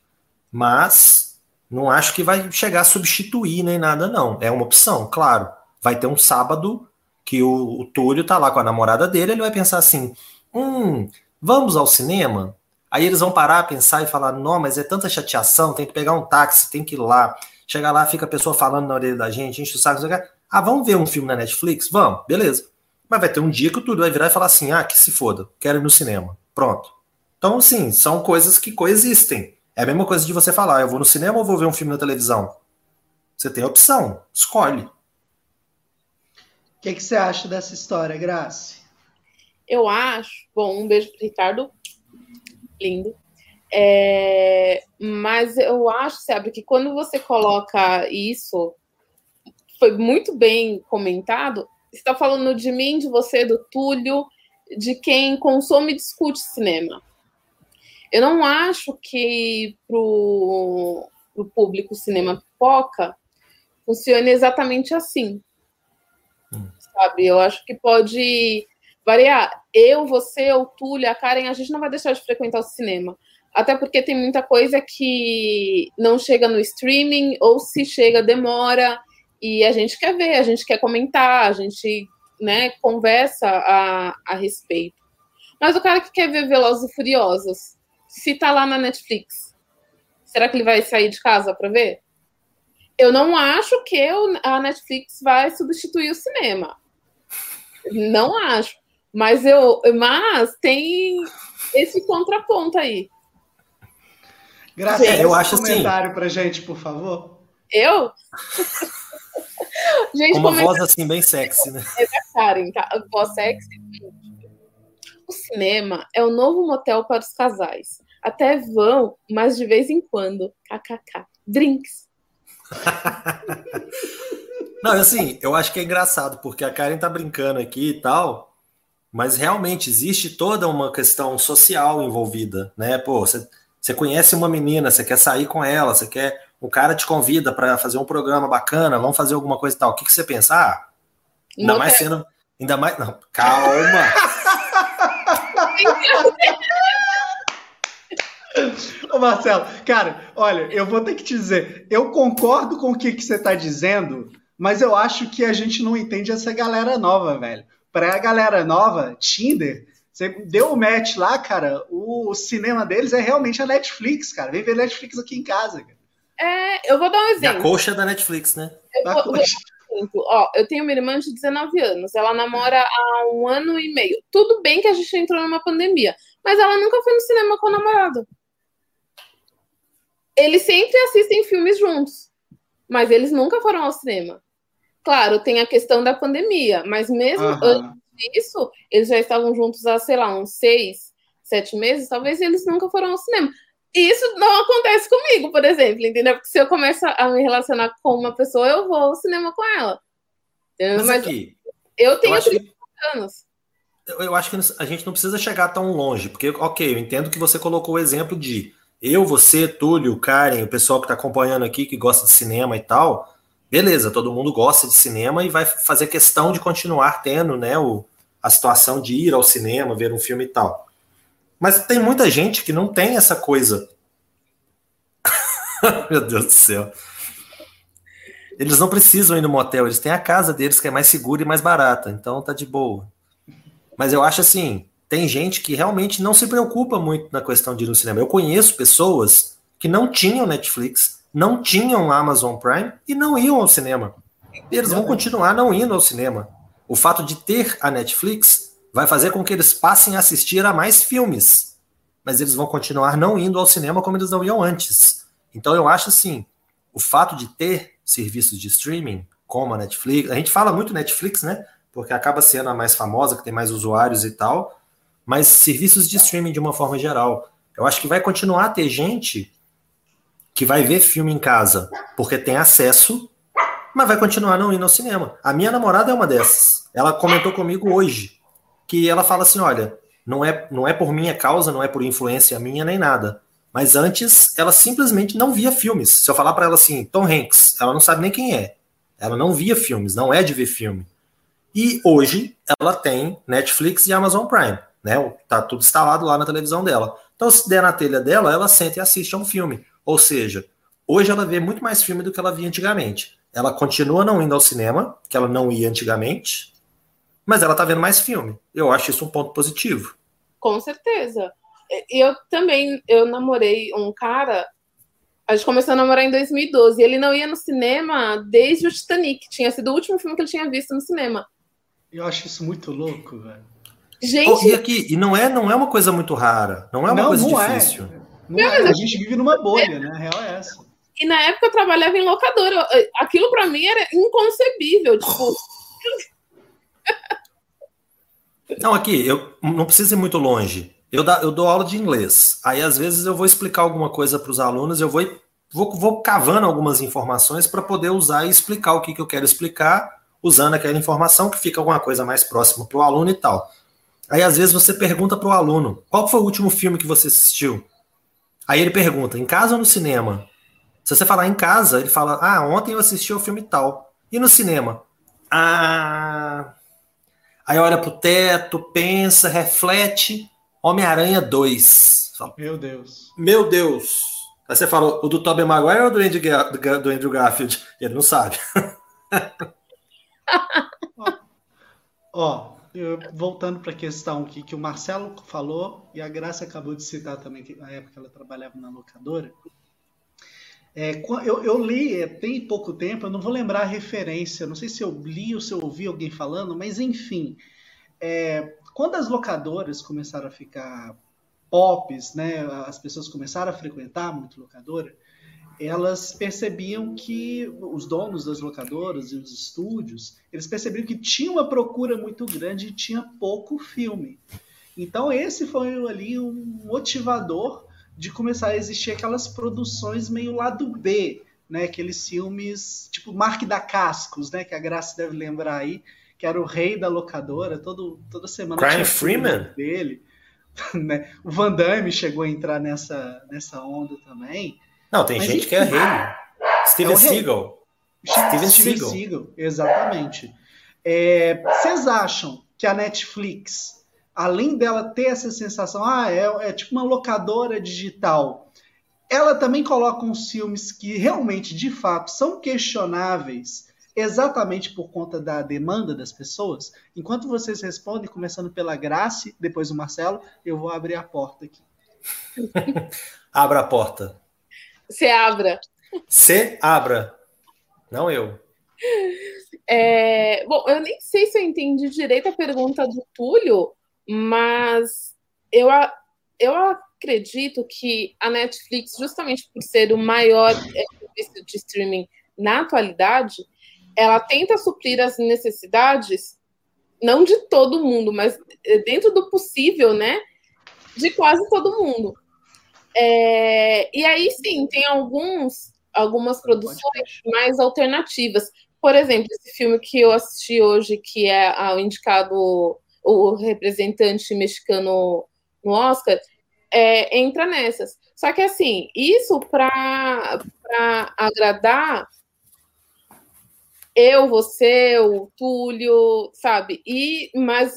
Mas não acho que vai chegar a substituir nem nada, não. É uma opção, claro. Vai ter um sábado que o, o Túlio tá lá com a namorada dele, ele vai pensar assim: hum, vamos ao cinema? Aí eles vão parar, pensar e falar: não, mas é tanta chateação, tem que pegar um táxi, tem que ir lá. Chegar lá, fica a pessoa falando na orelha da gente, enche o saco. Ah, vamos ver um filme na Netflix? Vamos, beleza. Mas vai ter um dia que o Túlio vai virar e falar assim: ah, que se foda, quero ir no cinema. Pronto. Então, sim, são coisas que coexistem. É a mesma coisa de você falar: eu vou no cinema ou vou ver um filme na televisão? Você tem a opção, escolhe
que, que você acha dessa história, Grace?
Eu acho. Bom, um beijo pro Ricardo. Lindo. É, mas eu acho, sabe, que quando você coloca isso, foi muito bem comentado. Você está falando de mim, de você, do Túlio, de quem consome e discute cinema. Eu não acho que para o público cinema pipoca funcione exatamente assim sabe? Eu acho que pode variar. Eu, você, o Túlio, a Karen, a gente não vai deixar de frequentar o cinema. Até porque tem muita coisa que não chega no streaming, ou se chega, demora, e a gente quer ver, a gente quer comentar, a gente né, conversa a, a respeito. Mas o cara que quer ver Velozes e Furiosos, se tá lá na Netflix, será que ele vai sair de casa para ver? Eu não acho que a Netflix vai substituir o cinema. Não acho. Mas eu, mas tem esse contraponto aí.
Graças é, eu acho um assim. comentário pra gente, por favor.
Eu?
gente, Uma voz assim bem sexy, né?
É da Karen, tá? Voz sexy. O cinema é o novo motel para os casais. Até vão, mas de vez em quando. KKK. Drinks.
Não, assim, eu acho que é engraçado, porque a Karen tá brincando aqui e tal, mas realmente existe toda uma questão social envolvida, né? Pô, você, conhece uma menina, você quer sair com ela, você quer. O cara te convida para fazer um programa bacana, vamos fazer alguma coisa e tal. O que, que você pensa? Ah, ainda Não mais sendo. Ainda mais. Não, calma!
Ô Marcelo, cara, olha, eu vou ter que te dizer, eu concordo com o que, que você está dizendo, mas eu acho que a gente não entende essa galera nova, velho. Para a galera nova, Tinder, você deu o match lá, cara, o cinema deles é realmente a Netflix, cara. Vem ver Netflix aqui em casa, cara.
É, eu vou dar um exemplo.
a coxa da Netflix, né?
Eu vou, vou, Ó, eu tenho uma irmã de 19 anos, ela namora há um ano e meio. Tudo bem que a gente entrou numa pandemia, mas ela nunca foi no cinema com o namorado. Eles sempre assistem filmes juntos, mas eles nunca foram ao cinema. Claro, tem a questão da pandemia, mas mesmo uhum. antes disso, eles já estavam juntos há, sei lá, uns seis, sete meses, talvez eles nunca foram ao cinema. E isso não acontece comigo, por exemplo, entendeu? Porque se eu começo a me relacionar com uma pessoa, eu vou ao cinema com ela.
Mas, Mas aqui,
eu tenho eu 30 que... anos
eu acho que a gente não precisa chegar tão longe, porque, ok, eu entendo que você colocou o exemplo de eu, você, Túlio, Karen, o pessoal que está acompanhando aqui, que gosta de cinema e tal, beleza, todo mundo gosta de cinema e vai fazer questão de continuar tendo né, o, a situação de ir ao cinema, ver um filme e tal. Mas tem muita gente que não tem essa coisa. Meu Deus do céu. Eles não precisam ir no motel, eles têm a casa deles que é mais segura e mais barata, então tá de boa. Mas eu acho assim, tem gente que realmente não se preocupa muito na questão de ir no cinema. Eu conheço pessoas que não tinham Netflix, não tinham Amazon Prime e não iam ao cinema. Eles vão continuar não indo ao cinema. O fato de ter a Netflix vai fazer com que eles passem a assistir a mais filmes. Mas eles vão continuar não indo ao cinema como eles não iam antes. Então eu acho assim, o fato de ter serviços de streaming, como a Netflix, a gente fala muito Netflix, né? porque acaba sendo a mais famosa, que tem mais usuários e tal, mas serviços de streaming de uma forma geral. Eu acho que vai continuar a ter gente que vai ver filme em casa porque tem acesso, mas vai continuar não indo ao cinema. A minha namorada é uma dessas. Ela comentou comigo hoje que ela fala assim: olha, não é, não é por minha causa, não é por influência minha nem nada. Mas antes ela simplesmente não via filmes. Se eu falar para ela assim, Tom Hanks, ela não sabe nem quem é. Ela não via filmes, não é de ver filme. E hoje ela tem Netflix e Amazon Prime, né? Tá tudo instalado lá na televisão dela. Então, se der na telha dela, ela senta e assiste a um filme. Ou seja, hoje ela vê muito mais filme do que ela via antigamente. Ela continua não indo ao cinema, que ela não ia antigamente, mas ela tá vendo mais filme. Eu acho isso um ponto positivo.
Com certeza. Eu também, eu namorei um cara, a gente começou a namorar em 2012, e ele não ia no cinema desde o Titanic, tinha sido o último filme que ele tinha visto no cinema.
Eu acho isso muito louco, velho.
Gente. Oh, e aqui, e não é, não é uma coisa muito rara, não é uma não, coisa não é. difícil. É.
Não é. A gente vive numa bolha, né? A real é essa.
E na época eu trabalhava em locadora. Aquilo para mim era inconcebível. Tipo.
Não, aqui, eu não preciso ir muito longe. Eu, da, eu dou aula de inglês. Aí, às vezes, eu vou explicar alguma coisa para os alunos, eu vou, vou, vou cavando algumas informações para poder usar e explicar o que, que eu quero explicar usando aquela informação que fica alguma coisa mais próxima para o aluno e tal. Aí às vezes você pergunta para o aluno: qual foi o último filme que você assistiu? Aí ele pergunta: em casa ou no cinema? Se você falar em casa, ele fala: ah, ontem eu assisti o filme tal. E no cinema? Ah. Aí olha pro teto, pensa, reflete. Homem-Aranha 2.
Meu Deus.
Meu Deus. Aí você falou, o do Tobey Maguire ou do Andrew, do Andrew Garfield? Ele não sabe.
ó, voltando para a questão que, que o Marcelo falou e a Graça acabou de citar também, que na época ela trabalhava na locadora. É, eu, eu, li é, tem pouco tempo, eu não vou lembrar a referência, não sei se eu li ou se eu ouvi alguém falando, mas enfim. É, quando as locadoras começaram a ficar pops, né, as pessoas começaram a frequentar muito locadora, elas percebiam que os donos das locadoras e os estúdios, eles percebiam que tinha uma procura muito grande e tinha pouco filme. Então esse foi ali um motivador de começar a existir aquelas produções meio lado B, né? Aqueles filmes tipo Mark da Cascos, né? Que a Graça deve lembrar aí, que era o rei da locadora, todo, toda semana
Brian Freeman
dele. Né? O Van Damme chegou a entrar nessa, nessa onda também.
Não, tem Mas, gente enfim, que é rei. Steven é Seagal.
Steven, Steven Seagal. Seagal. Exatamente. É, vocês acham que a Netflix, além dela ter essa sensação, ah, é, é tipo uma locadora digital, ela também coloca uns filmes que realmente, de fato, são questionáveis exatamente por conta da demanda das pessoas? Enquanto vocês respondem, começando pela Grace, depois o Marcelo, eu vou abrir a porta aqui.
abra a porta.
Você abra.
Você abra. Não eu.
É, bom, eu nem sei se eu entendi direito a pergunta do Túlio, mas eu, eu acredito que a Netflix, justamente por ser o maior é, serviço de streaming na atualidade, ela tenta suprir as necessidades, não de todo mundo, mas dentro do possível, né? De quase todo mundo. É, e aí sim, tem alguns, algumas produções mais alternativas. Por exemplo, esse filme que eu assisti hoje, que é o indicado o representante mexicano no Oscar, é, entra nessas. Só que assim, isso para agradar eu, você, o Túlio, sabe? E mas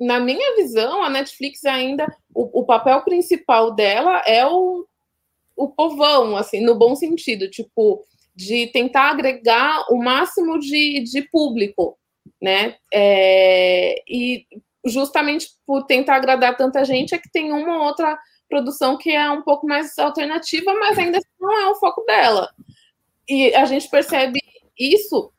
na minha visão, a Netflix ainda o, o papel principal dela é o, o povão, assim, no bom sentido, tipo, de tentar agregar o máximo de, de público, né? É, e justamente por tentar agradar tanta gente é que tem uma ou outra produção que é um pouco mais alternativa, mas ainda não é o foco dela. E a gente percebe isso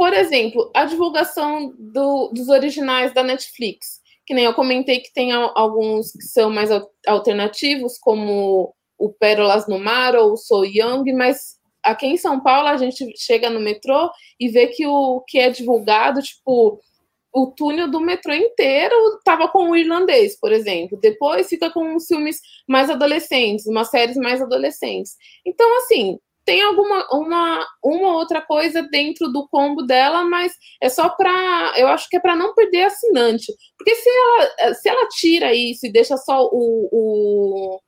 por exemplo, a divulgação do, dos originais da Netflix, que nem eu comentei que tem alguns que são mais alternativos, como o Pérolas no Mar ou o Sou Young, mas aqui em São Paulo a gente chega no metrô e vê que o que é divulgado, tipo, o túnel do metrô inteiro tava com o irlandês, por exemplo. Depois fica com uns filmes mais adolescentes, umas séries mais adolescentes. Então, assim, tem alguma uma, uma outra coisa dentro do combo dela, mas é só para, eu acho que é para não perder assinante, porque se ela, se ela tira isso e deixa só o, o,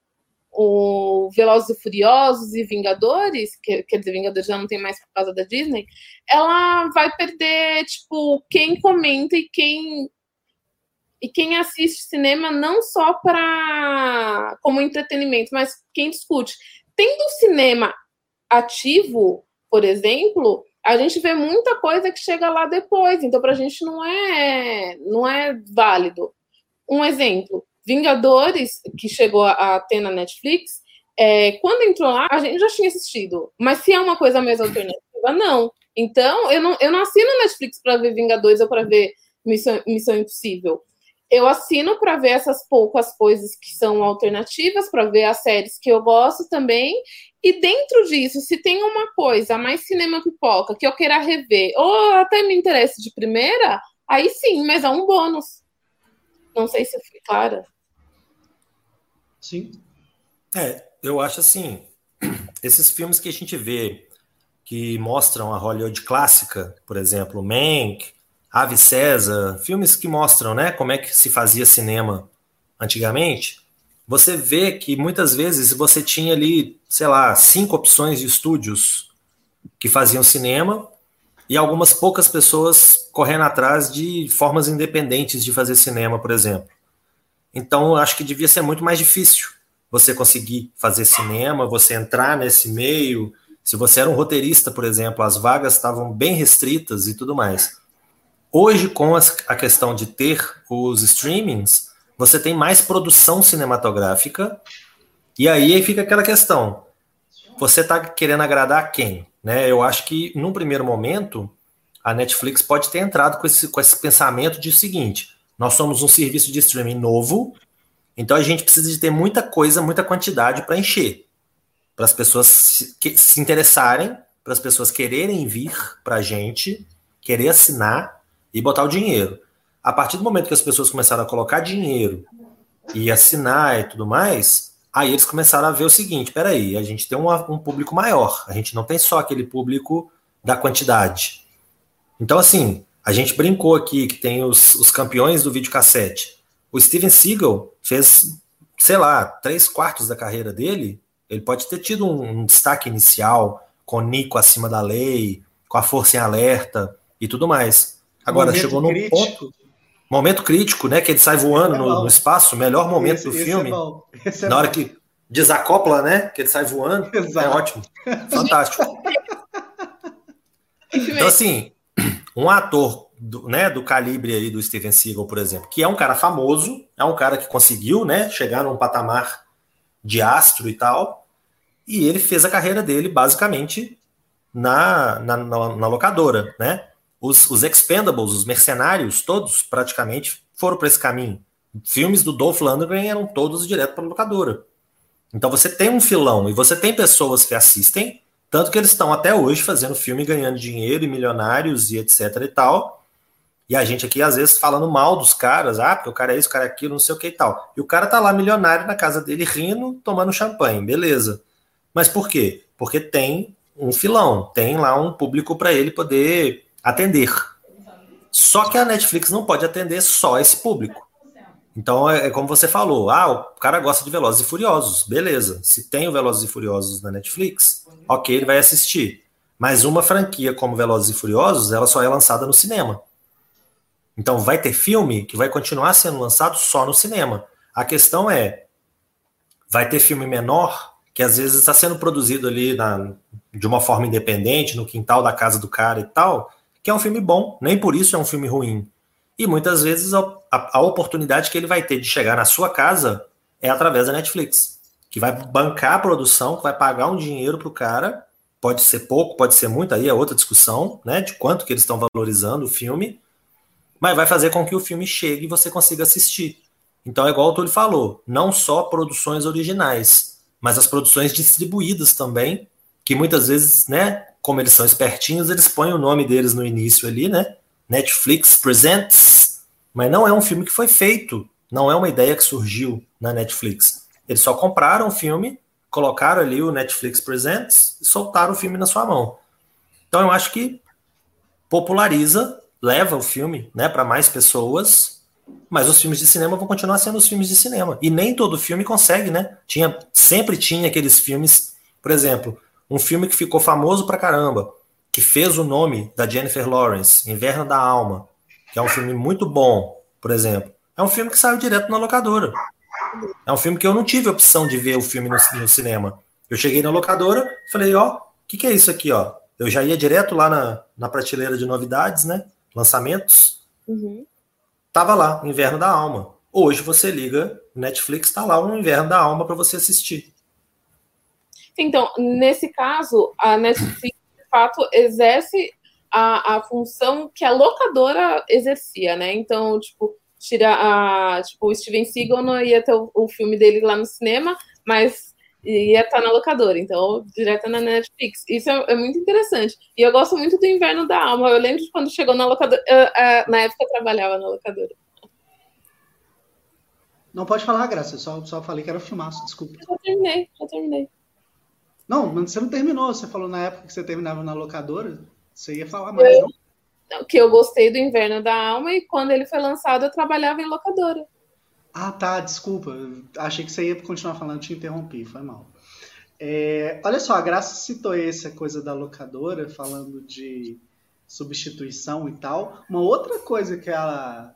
o Velozes e Furiosos e Vingadores, que, quer dizer, Vingadores já não tem mais por causa da Disney, ela vai perder, tipo, quem comenta e quem e quem assiste cinema não só para como entretenimento, mas quem discute. Tendo o cinema ativo, por exemplo, a gente vê muita coisa que chega lá depois, então para a gente não é não é válido. Um exemplo, Vingadores, que chegou a, ter na Netflix, é, quando entrou lá, a gente já tinha assistido, mas se é uma coisa mais alternativa, não. Então, eu não, eu não assino Netflix para ver Vingadores ou para ver Missão, Missão Impossível. Eu assino para ver essas poucas coisas que são alternativas, para ver as séries que eu gosto também, e dentro disso, se tem uma coisa mais cinema pipoca que eu queira rever, ou até me interesse de primeira, aí sim, mas é um bônus. Não sei se eu fui clara.
Sim.
É, eu acho assim, esses filmes que a gente vê que mostram a Hollywood clássica, por exemplo, Mank, Ave César, filmes que mostram, né, como é que se fazia cinema antigamente, você vê que muitas vezes você tinha ali, sei lá, cinco opções de estúdios que faziam cinema e algumas poucas pessoas correndo atrás de formas independentes de fazer cinema, por exemplo. Então, eu acho que devia ser muito mais difícil você conseguir fazer cinema, você entrar nesse meio. Se você era um roteirista, por exemplo, as vagas estavam bem restritas e tudo mais. Hoje, com a questão de ter os streamings, você tem mais produção cinematográfica, e aí fica aquela questão: você está querendo agradar quem? Né? Eu acho que, num primeiro momento, a Netflix pode ter entrado com esse, com esse pensamento de seguinte: nós somos um serviço de streaming novo, então a gente precisa de ter muita coisa, muita quantidade para encher, para as pessoas se, se interessarem, para as pessoas quererem vir para a gente, querer assinar e botar o dinheiro. a partir do momento que as pessoas começaram a colocar dinheiro e assinar e tudo mais, aí eles começaram a ver o seguinte: peraí, a gente tem um, um público maior, a gente não tem só aquele público da quantidade. Então, assim, a gente brincou aqui que tem os, os campeões do videocassete. O Steven Seagal fez, sei lá, três quartos da carreira dele. Ele pode ter tido um, um destaque inicial com Nico acima da lei, com a força em alerta e tudo mais. Agora momento chegou num ponto. Momento crítico, né? Que ele sai voando é no, no, espaço, melhor momento esse, do esse filme. É é na hora que desacopla, né? Que ele sai voando. É Exato. É ótimo. Fantástico. então, assim, um ator do, né, do calibre aí do Steven Seagal, por exemplo, que é um cara famoso, é um cara que conseguiu, né, chegar num patamar de astro e tal, e ele fez a carreira dele basicamente na, na, na, na locadora, né? Os, os Expendables, os mercenários, todos praticamente foram para esse caminho. Filmes do Dolph Lundgren eram todos direto para locadora. Então você tem um filão e você tem pessoas que assistem, tanto que eles estão até hoje fazendo filme, ganhando dinheiro e milionários e etc e tal. E a gente aqui, às vezes, falando mal dos caras, ah, porque o cara é isso, o cara é aquilo, não sei o que e tal. E o cara tá lá milionário na casa dele, rindo, tomando champanhe, beleza. Mas por quê? Porque tem um filão, tem lá um público para ele poder atender. Só que a Netflix não pode atender só esse público. Então é, é como você falou, ah, o cara gosta de Velozes e Furiosos, beleza. Se tem o Velozes e Furiosos na Netflix, ok, ele vai assistir. Mas uma franquia como Velozes e Furiosos, ela só é lançada no cinema. Então vai ter filme que vai continuar sendo lançado só no cinema. A questão é, vai ter filme menor que às vezes está sendo produzido ali na, de uma forma independente, no quintal da casa do cara e tal, que é um filme bom, nem por isso é um filme ruim. E muitas vezes a, a, a oportunidade que ele vai ter de chegar na sua casa é através da Netflix, que vai bancar a produção, que vai pagar um dinheiro para o cara, pode ser pouco, pode ser muito, aí é outra discussão, né, de quanto que eles estão valorizando o filme, mas vai fazer com que o filme chegue e você consiga assistir. Então é igual o Túlio falou, não só produções originais, mas as produções distribuídas também, que muitas vezes, né, como eles são espertinhos, eles põem o nome deles no início ali, né? Netflix Presents, mas não é um filme que foi feito, não é uma ideia que surgiu na Netflix. Eles só compraram o filme, colocaram ali o Netflix Presents e soltaram o filme na sua mão. Então eu acho que populariza, leva o filme, né, para mais pessoas mas os filmes de cinema vão continuar sendo os filmes de cinema. E nem todo filme consegue, né? Tinha, sempre tinha aqueles filmes, por exemplo, um filme que ficou famoso pra caramba, que fez o nome da Jennifer Lawrence, Inverno da Alma, que é um filme muito bom, por exemplo. É um filme que saiu direto na locadora. É um filme que eu não tive opção de ver o filme no, no cinema. Eu cheguei na locadora, falei, ó, o que, que é isso aqui, ó? Eu já ia direto lá na, na prateleira de novidades, né? Lançamentos. Uhum. Tava lá, Inverno da Alma. Hoje você liga, Netflix está lá o Inverno da Alma para você assistir.
Então, nesse caso, a Netflix de fato exerce a, a função que a locadora exercia, né? Então, tipo, tira a, tipo, o Steven Seagal não ia ter o, o filme dele lá no cinema, mas ia estar tá na locadora, então direto na Netflix. Isso é, é, muito interessante. E eu gosto muito do Inverno da Alma. Eu lembro de quando chegou na locadora. Eu, uh, na época eu trabalhava na locadora.
Não pode falar, Graça. Eu só, só falei que era filmaço, desculpa.
Já terminei, já terminei.
Não, você não terminou. Você falou na época que você terminava na locadora. Você ia falar mais, eu,
não? Que eu gostei do Inverno da Alma e quando ele foi lançado eu trabalhava em locadora.
Ah, tá, desculpa. Achei que você ia continuar falando, te interrompi, foi mal. É, olha só, a Graça citou essa coisa da locadora, falando de substituição e tal. Uma outra coisa que ela,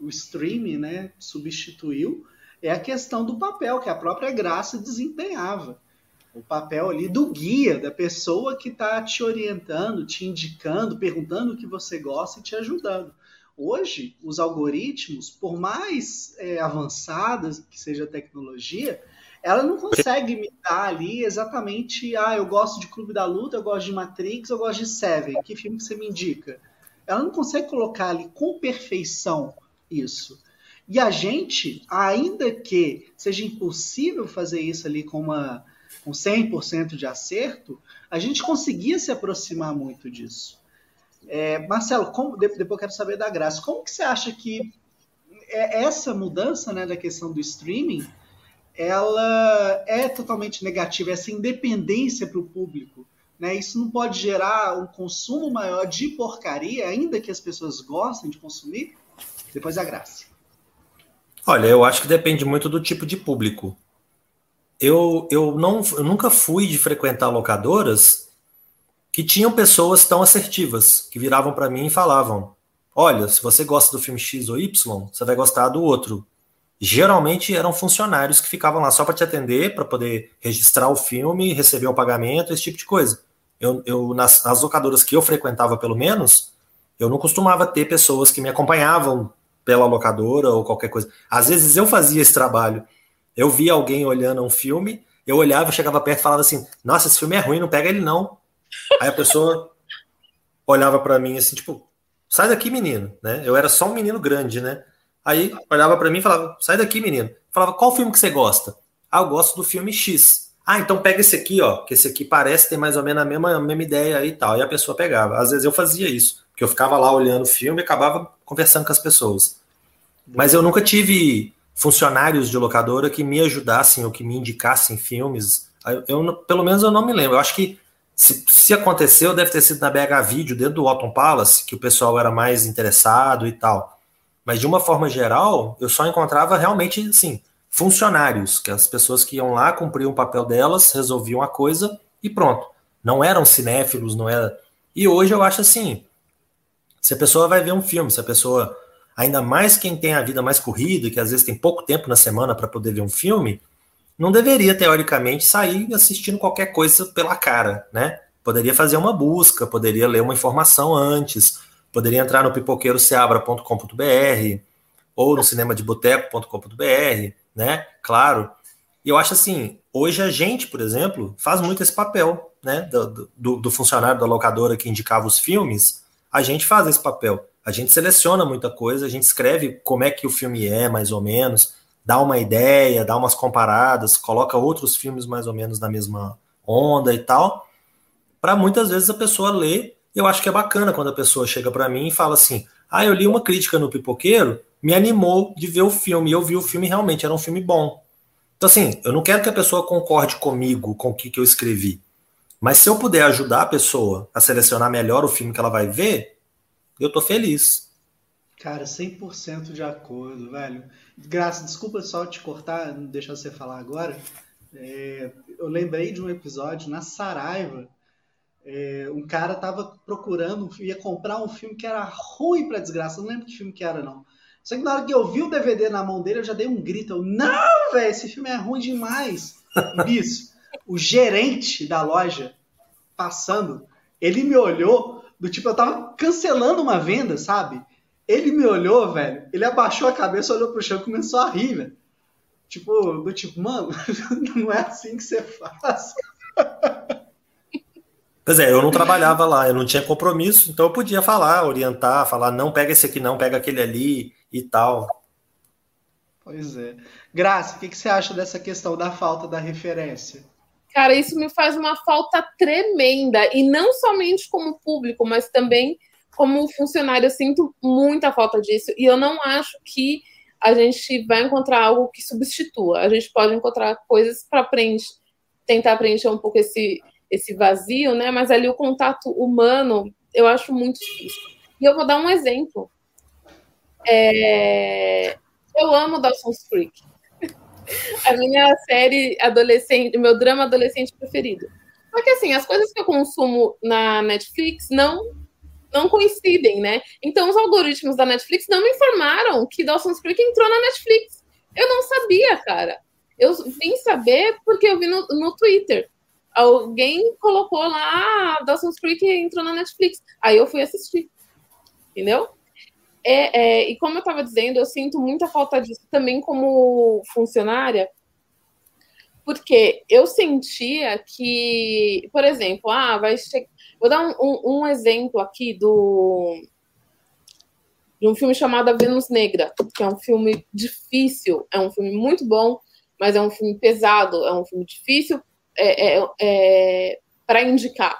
o streaming né, substituiu é a questão do papel que a própria Graça desempenhava. O papel ali do guia, da pessoa que está te orientando, te indicando, perguntando o que você gosta e te ajudando. Hoje, os algoritmos, por mais é, avançadas que seja a tecnologia, ela não consegue me dar ali exatamente, ah, eu gosto de Clube da Luta, eu gosto de Matrix, eu gosto de Seven, que filme que você me indica? Ela não consegue colocar ali com perfeição isso. E a gente, ainda que seja impossível fazer isso ali com uma com 100% de acerto, a gente conseguia se aproximar muito disso. É, Marcelo, como, depois eu quero saber da Graça. Como que você acha que é, essa mudança né, da questão do streaming ela é totalmente negativa, essa independência para o público. Né? Isso não pode gerar um consumo maior de porcaria, ainda que as pessoas gostem de consumir? Depois a graça.
Olha, eu acho que depende muito do tipo de público. Eu, eu, não, eu nunca fui de frequentar locadoras que tinham pessoas tão assertivas, que viravam para mim e falavam: Olha, se você gosta do filme X ou Y, você vai gostar do outro geralmente eram funcionários que ficavam lá só para te atender, para poder registrar o filme, receber o pagamento, esse tipo de coisa. Eu, eu nas, nas, locadoras que eu frequentava, pelo menos, eu não costumava ter pessoas que me acompanhavam pela locadora ou qualquer coisa. Às vezes eu fazia esse trabalho. Eu via alguém olhando um filme, eu olhava, chegava perto e falava assim: Nossa, esse filme é ruim, não pega ele não. Aí a pessoa olhava para mim assim, tipo, sai daqui, menino, né? Eu era só um menino grande, né? Aí olhava para mim e falava: sai daqui, menino. Falava: qual filme que você gosta? Ah, eu gosto do filme X. Ah, então pega esse aqui, ó, que esse aqui parece ter mais ou menos a mesma, a mesma ideia aí e tal. E a pessoa pegava. Às vezes eu fazia isso, porque eu ficava lá olhando o filme e acabava conversando com as pessoas. Mas eu nunca tive funcionários de locadora que me ajudassem ou que me indicassem filmes. Eu, pelo menos eu não me lembro. Eu acho que se, se aconteceu, deve ter sido na BH Video, dentro do Otton Palace, que o pessoal era mais interessado e tal. Mas de uma forma geral, eu só encontrava realmente, assim, funcionários, que as pessoas que iam lá, cumpriam o papel delas, resolviam a coisa e pronto. Não eram cinéfilos, não era. E hoje eu acho assim: se a pessoa vai ver um filme, se a pessoa, ainda mais quem tem a vida mais corrida, que às vezes tem pouco tempo na semana para poder ver um filme, não deveria, teoricamente, sair assistindo qualquer coisa pela cara, né? Poderia fazer uma busca, poderia ler uma informação antes, Poderia entrar no pipoqueiroceabra.com.br ou no cinemadeboteco.com.br, né? Claro. E eu acho assim, hoje a gente, por exemplo, faz muito esse papel, né? Do, do, do funcionário da locadora que indicava os filmes, a gente faz esse papel. A gente seleciona muita coisa, a gente escreve como é que o filme é, mais ou menos, dá uma ideia, dá umas comparadas, coloca outros filmes mais ou menos na mesma onda e tal, para muitas vezes a pessoa ler eu acho que é bacana quando a pessoa chega para mim e fala assim: ah, eu li uma crítica no Pipoqueiro, me animou de ver o filme, eu vi o filme realmente, era um filme bom. Então, assim, eu não quero que a pessoa concorde comigo, com o que, que eu escrevi. Mas se eu puder ajudar a pessoa a selecionar melhor o filme que ela vai ver, eu tô feliz.
Cara, 100% de acordo, velho. Graça, desculpa só te cortar, não deixar você falar agora. É, eu lembrei de um episódio na Saraiva é, um cara tava procurando, ia comprar um filme que era ruim pra desgraça, não lembro que filme que era, não. Só que na hora que eu vi o DVD na mão dele, eu já dei um grito. Eu, não, velho, esse filme é ruim demais. Isso. o gerente da loja, passando, ele me olhou, do tipo, eu tava cancelando uma venda, sabe? Ele me olhou, velho, ele abaixou a cabeça, olhou pro chão e começou a rir, velho. Tipo, do tipo, mano, não é assim que você faz.
Pois é, eu não trabalhava lá, eu não tinha compromisso, então eu podia falar, orientar, falar, não pega esse aqui não, pega aquele ali e tal.
Pois é. Graça, o que, que você acha dessa questão da falta da referência?
Cara, isso me faz uma falta tremenda, e não somente como público, mas também como funcionário. Eu sinto muita falta disso, e eu não acho que a gente vai encontrar algo que substitua. A gente pode encontrar coisas para preencher, tentar preencher um pouco esse esse vazio, né? Mas ali o contato humano eu acho muito difícil. E eu vou dar um exemplo. É... Eu amo Dawson's Creek. A minha série adolescente, meu drama adolescente preferido. Só que assim, as coisas que eu consumo na Netflix não não coincidem, né? Então os algoritmos da Netflix não me informaram que Dawson's Creek entrou na Netflix. Eu não sabia, cara. Eu vim saber porque eu vi no, no Twitter alguém colocou lá ah, Dawson's Creek entrou na Netflix. Aí eu fui assistir. Entendeu? É, é, e como eu estava dizendo, eu sinto muita falta disso também como funcionária, porque eu sentia que, por exemplo, ah, vai chegar. Vou dar um, um, um, exemplo aqui do de um filme chamado A Vênus Negra, que é um filme difícil, é um filme muito bom, mas é um filme pesado, é um filme difícil é, é, é para indicar.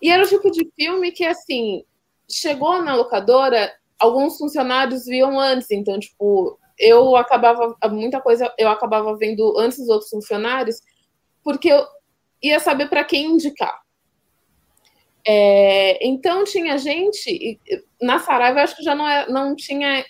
E era o tipo de filme que, assim, chegou na locadora, alguns funcionários viam antes, então, tipo, eu acabava, muita coisa eu acabava vendo antes dos outros funcionários, porque eu ia saber para quem indicar. É, então tinha gente, na Saraiva acho que já não, é, não tinha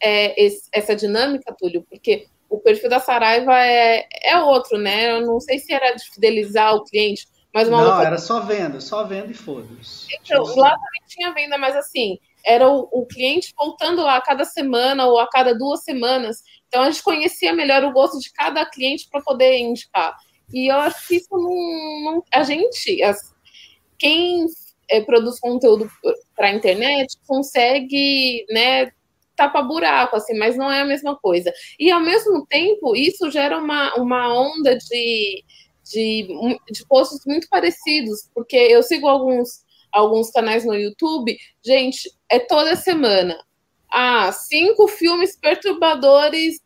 é, esse, essa dinâmica, Túlio, porque o perfil da Saraiva é, é outro, né? Eu não sei se era de fidelizar o cliente, mas
uma Não, outra... era só venda, só venda e foda-se.
Então, lá também tinha venda, mas assim, era o, o, cliente voltando lá a cada semana ou a cada duas semanas. Então a gente conhecia melhor o gosto de cada cliente para poder indicar. E eu acho que isso não. não a gente, as, quem é, produz conteúdo para a internet, consegue, né, tapa buraco, assim, mas não é a mesma coisa. E ao mesmo tempo, isso gera uma, uma onda de, de, de muito parecidos, porque eu sigo alguns alguns canais no YouTube, gente, é toda semana. Ah, cinco filmes perturbadores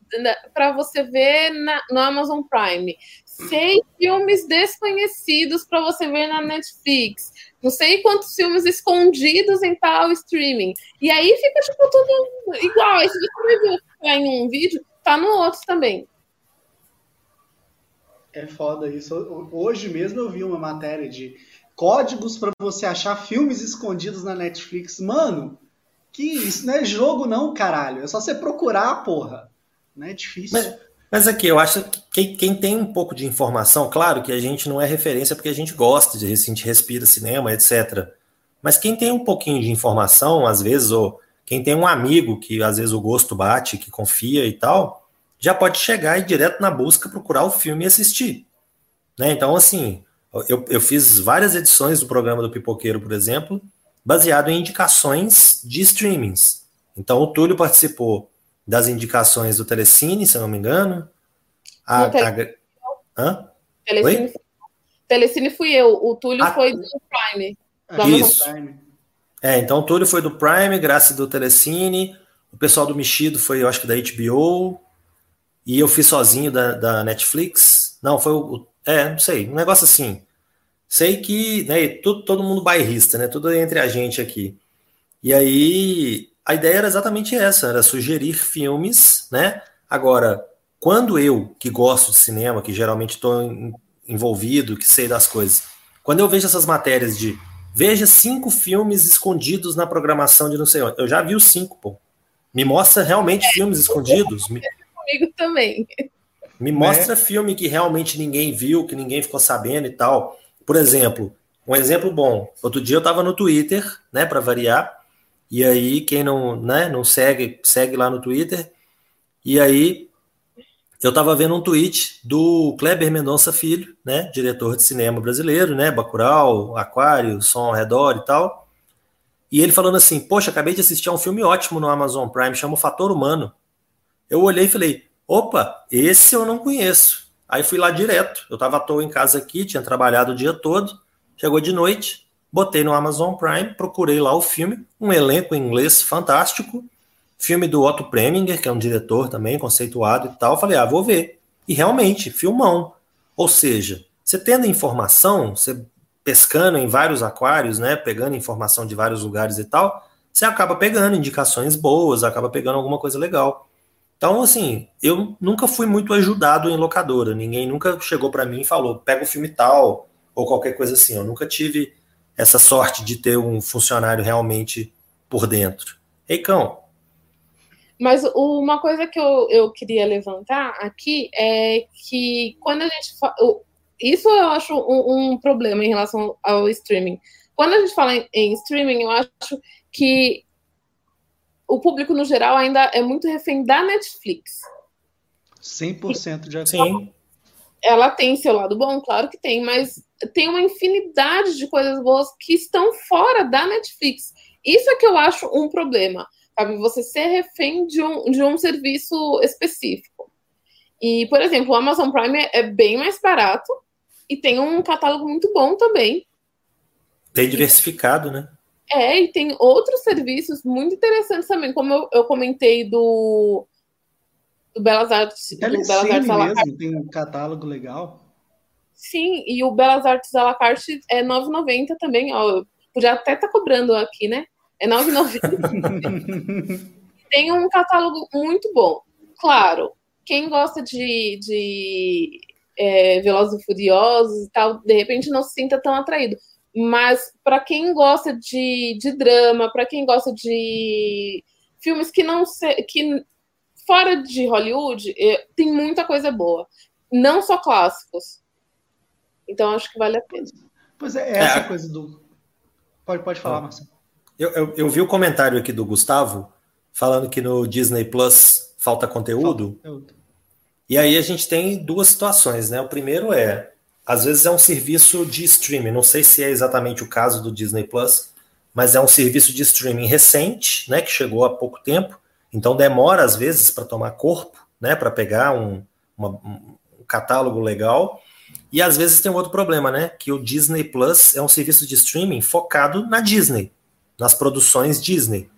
para você ver na, no Amazon Prime. Seis filmes desconhecidos para você ver na Netflix. Não sei quantos filmes escondidos em tal streaming. E aí fica, tipo, tudo igual. Aí se você ver em um vídeo, tá no outro também.
É foda isso. Hoje mesmo eu vi uma matéria de códigos para você achar filmes escondidos na Netflix. Mano, que isso não é jogo não, caralho. É só você procurar, porra. Não é difícil.
Mas, mas aqui, eu acho que quem, tem um pouco de informação, claro que a gente não é referência porque a gente gosta de, a gente respira cinema, etc. Mas quem tem um pouquinho de informação, às vezes, ou quem tem um amigo que às vezes o gosto bate, que confia e tal, já pode chegar e direto na busca procurar o filme e assistir. Né? Então, assim, eu, eu fiz várias edições do programa do Pipoqueiro, por exemplo, baseado em indicações de streamings. Então, o Túlio participou das indicações do Telecine, se eu não me engano. A,
Telecine, a... Hã? Telecine, Telecine fui eu, o Túlio a... foi do Prime.
Do Isso. É, então o Túlio foi do Prime, graças do Telecine. O pessoal do Mexido foi, eu acho que da HBO. E eu fiz sozinho da, da Netflix. Não, foi o, é, não sei, um negócio assim. Sei que, né, tudo, todo mundo bairrista, né? Tudo entre a gente aqui. E aí, a ideia era exatamente essa, era sugerir filmes, né? Agora, quando eu, que gosto de cinema, que geralmente estou envolvido, que sei das coisas, quando eu vejo essas matérias de veja cinco filmes escondidos na programação de não sei onde, eu já vi os cinco, pô. Me mostra realmente é, filmes escondidos.
Comigo também.
Me mostra né? filme que realmente ninguém viu, que ninguém ficou sabendo e tal. Por exemplo, um exemplo bom. Outro dia eu estava no Twitter, né, para variar. E aí quem não, né, não segue, segue lá no Twitter. E aí eu estava vendo um tweet do Kleber Mendonça Filho, né, diretor de cinema brasileiro, né, Bacurau, Aquário, Som ao Redor e tal. E ele falando assim: "Poxa, acabei de assistir a um filme ótimo no Amazon Prime, chama O Fator Humano". Eu olhei e falei: Opa, esse eu não conheço. Aí fui lá direto. Eu estava à toa em casa aqui, tinha trabalhado o dia todo. Chegou de noite, botei no Amazon Prime, procurei lá o filme, um elenco em inglês fantástico. Filme do Otto Preminger, que é um diretor também conceituado e tal. Falei, ah, vou ver. E realmente, filmão. Ou seja, você tendo informação, você pescando em vários aquários, né, pegando informação de vários lugares e tal, você acaba pegando indicações boas, acaba pegando alguma coisa legal. Então, assim, eu nunca fui muito ajudado em locadora. Ninguém nunca chegou para mim e falou, pega o filme tal, ou qualquer coisa assim. Eu nunca tive essa sorte de ter um funcionário realmente por dentro. Ei, cão.
Mas uma coisa que eu, eu queria levantar aqui é que quando a gente. Isso eu acho um, um problema em relação ao streaming. Quando a gente fala em, em streaming, eu acho que o público no geral ainda é muito refém da Netflix.
100% de
acordo.
Ela tem seu lado bom, claro que tem, mas tem uma infinidade de coisas boas que estão fora da Netflix. Isso é que eu acho um problema, sabe? Você ser refém de um, de um serviço específico. E, por exemplo, o Amazon Prime é bem mais barato e tem um catálogo muito bom também.
Bem diversificado, né?
É, e tem outros serviços muito interessantes também, como eu, eu comentei do, do Belas Artes.
É do
Belas
Artes mesmo, tem um catálogo legal.
Sim, e o Belas Artes à la carte é 9,90 também, ó. Podia até estar tá cobrando aqui, né? É 9,90. Tem um catálogo muito bom. Claro, quem gosta de, de é, Velozes e Furiosos e tal, de repente não se sinta tão atraído. Mas para quem gosta de, de drama, para quem gosta de filmes que não se, que fora de Hollywood, é, tem muita coisa boa. Não só clássicos. Então acho que vale a pena.
Pois é, essa é. coisa do. Pode, pode falar, Marcelo.
Eu, eu, eu, vi o comentário aqui do Gustavo falando que no Disney Plus falta conteúdo. Falta conteúdo. E aí a gente tem duas situações, né? O primeiro é, às vezes é um serviço de streaming, não sei se é exatamente o caso do Disney Plus, mas é um serviço de streaming recente, né, que chegou há pouco tempo, então demora às vezes para tomar corpo, né, para pegar um, uma, um catálogo legal. E às vezes tem um outro problema, né, que o Disney Plus é um serviço de streaming focado na Disney, nas produções Disney.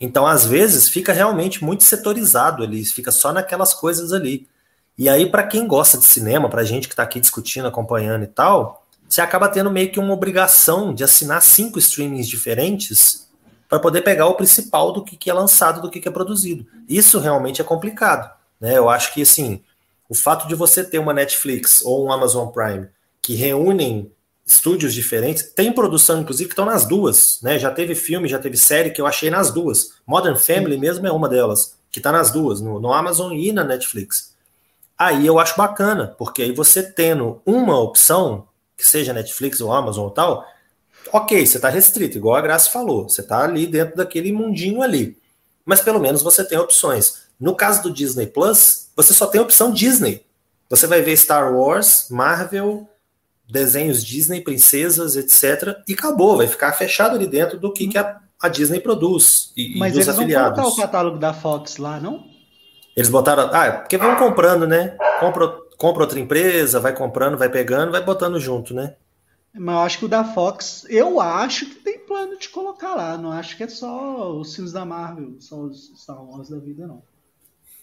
Então, às vezes, fica realmente muito setorizado ali, fica só naquelas coisas ali. E aí, para quem gosta de cinema, para gente que está aqui discutindo, acompanhando e tal, você acaba tendo meio que uma obrigação de assinar cinco streamings diferentes para poder pegar o principal do que, que é lançado, do que, que é produzido. Isso realmente é complicado. Né? Eu acho que assim, o fato de você ter uma Netflix ou um Amazon Prime que reúnem estúdios diferentes, tem produção, inclusive, que estão nas duas. Né? Já teve filme, já teve série que eu achei nas duas. Modern Family mesmo é uma delas, que está nas duas, no, no Amazon e na Netflix. Aí eu acho bacana, porque aí você tendo uma opção, que seja Netflix ou Amazon ou tal, ok, você está restrito, igual a Graça falou, você está ali dentro daquele mundinho ali. Mas pelo menos você tem opções. No caso do Disney Plus, você só tem opção Disney. Você vai ver Star Wars, Marvel, desenhos Disney, princesas, etc. E acabou, vai ficar fechado ali dentro do que, que a, a Disney produz e,
Mas
e dos
eles
afiliados.
Mas o catálogo da Fox lá, não?
Eles botaram. Ah, porque vão comprando, né? Compra, compra outra empresa, vai comprando, vai pegando, vai botando junto, né?
Mas eu acho que o da Fox, eu acho que tem plano de colocar lá. Não acho que é só os filmes da Marvel, só os Star Wars da vida, não.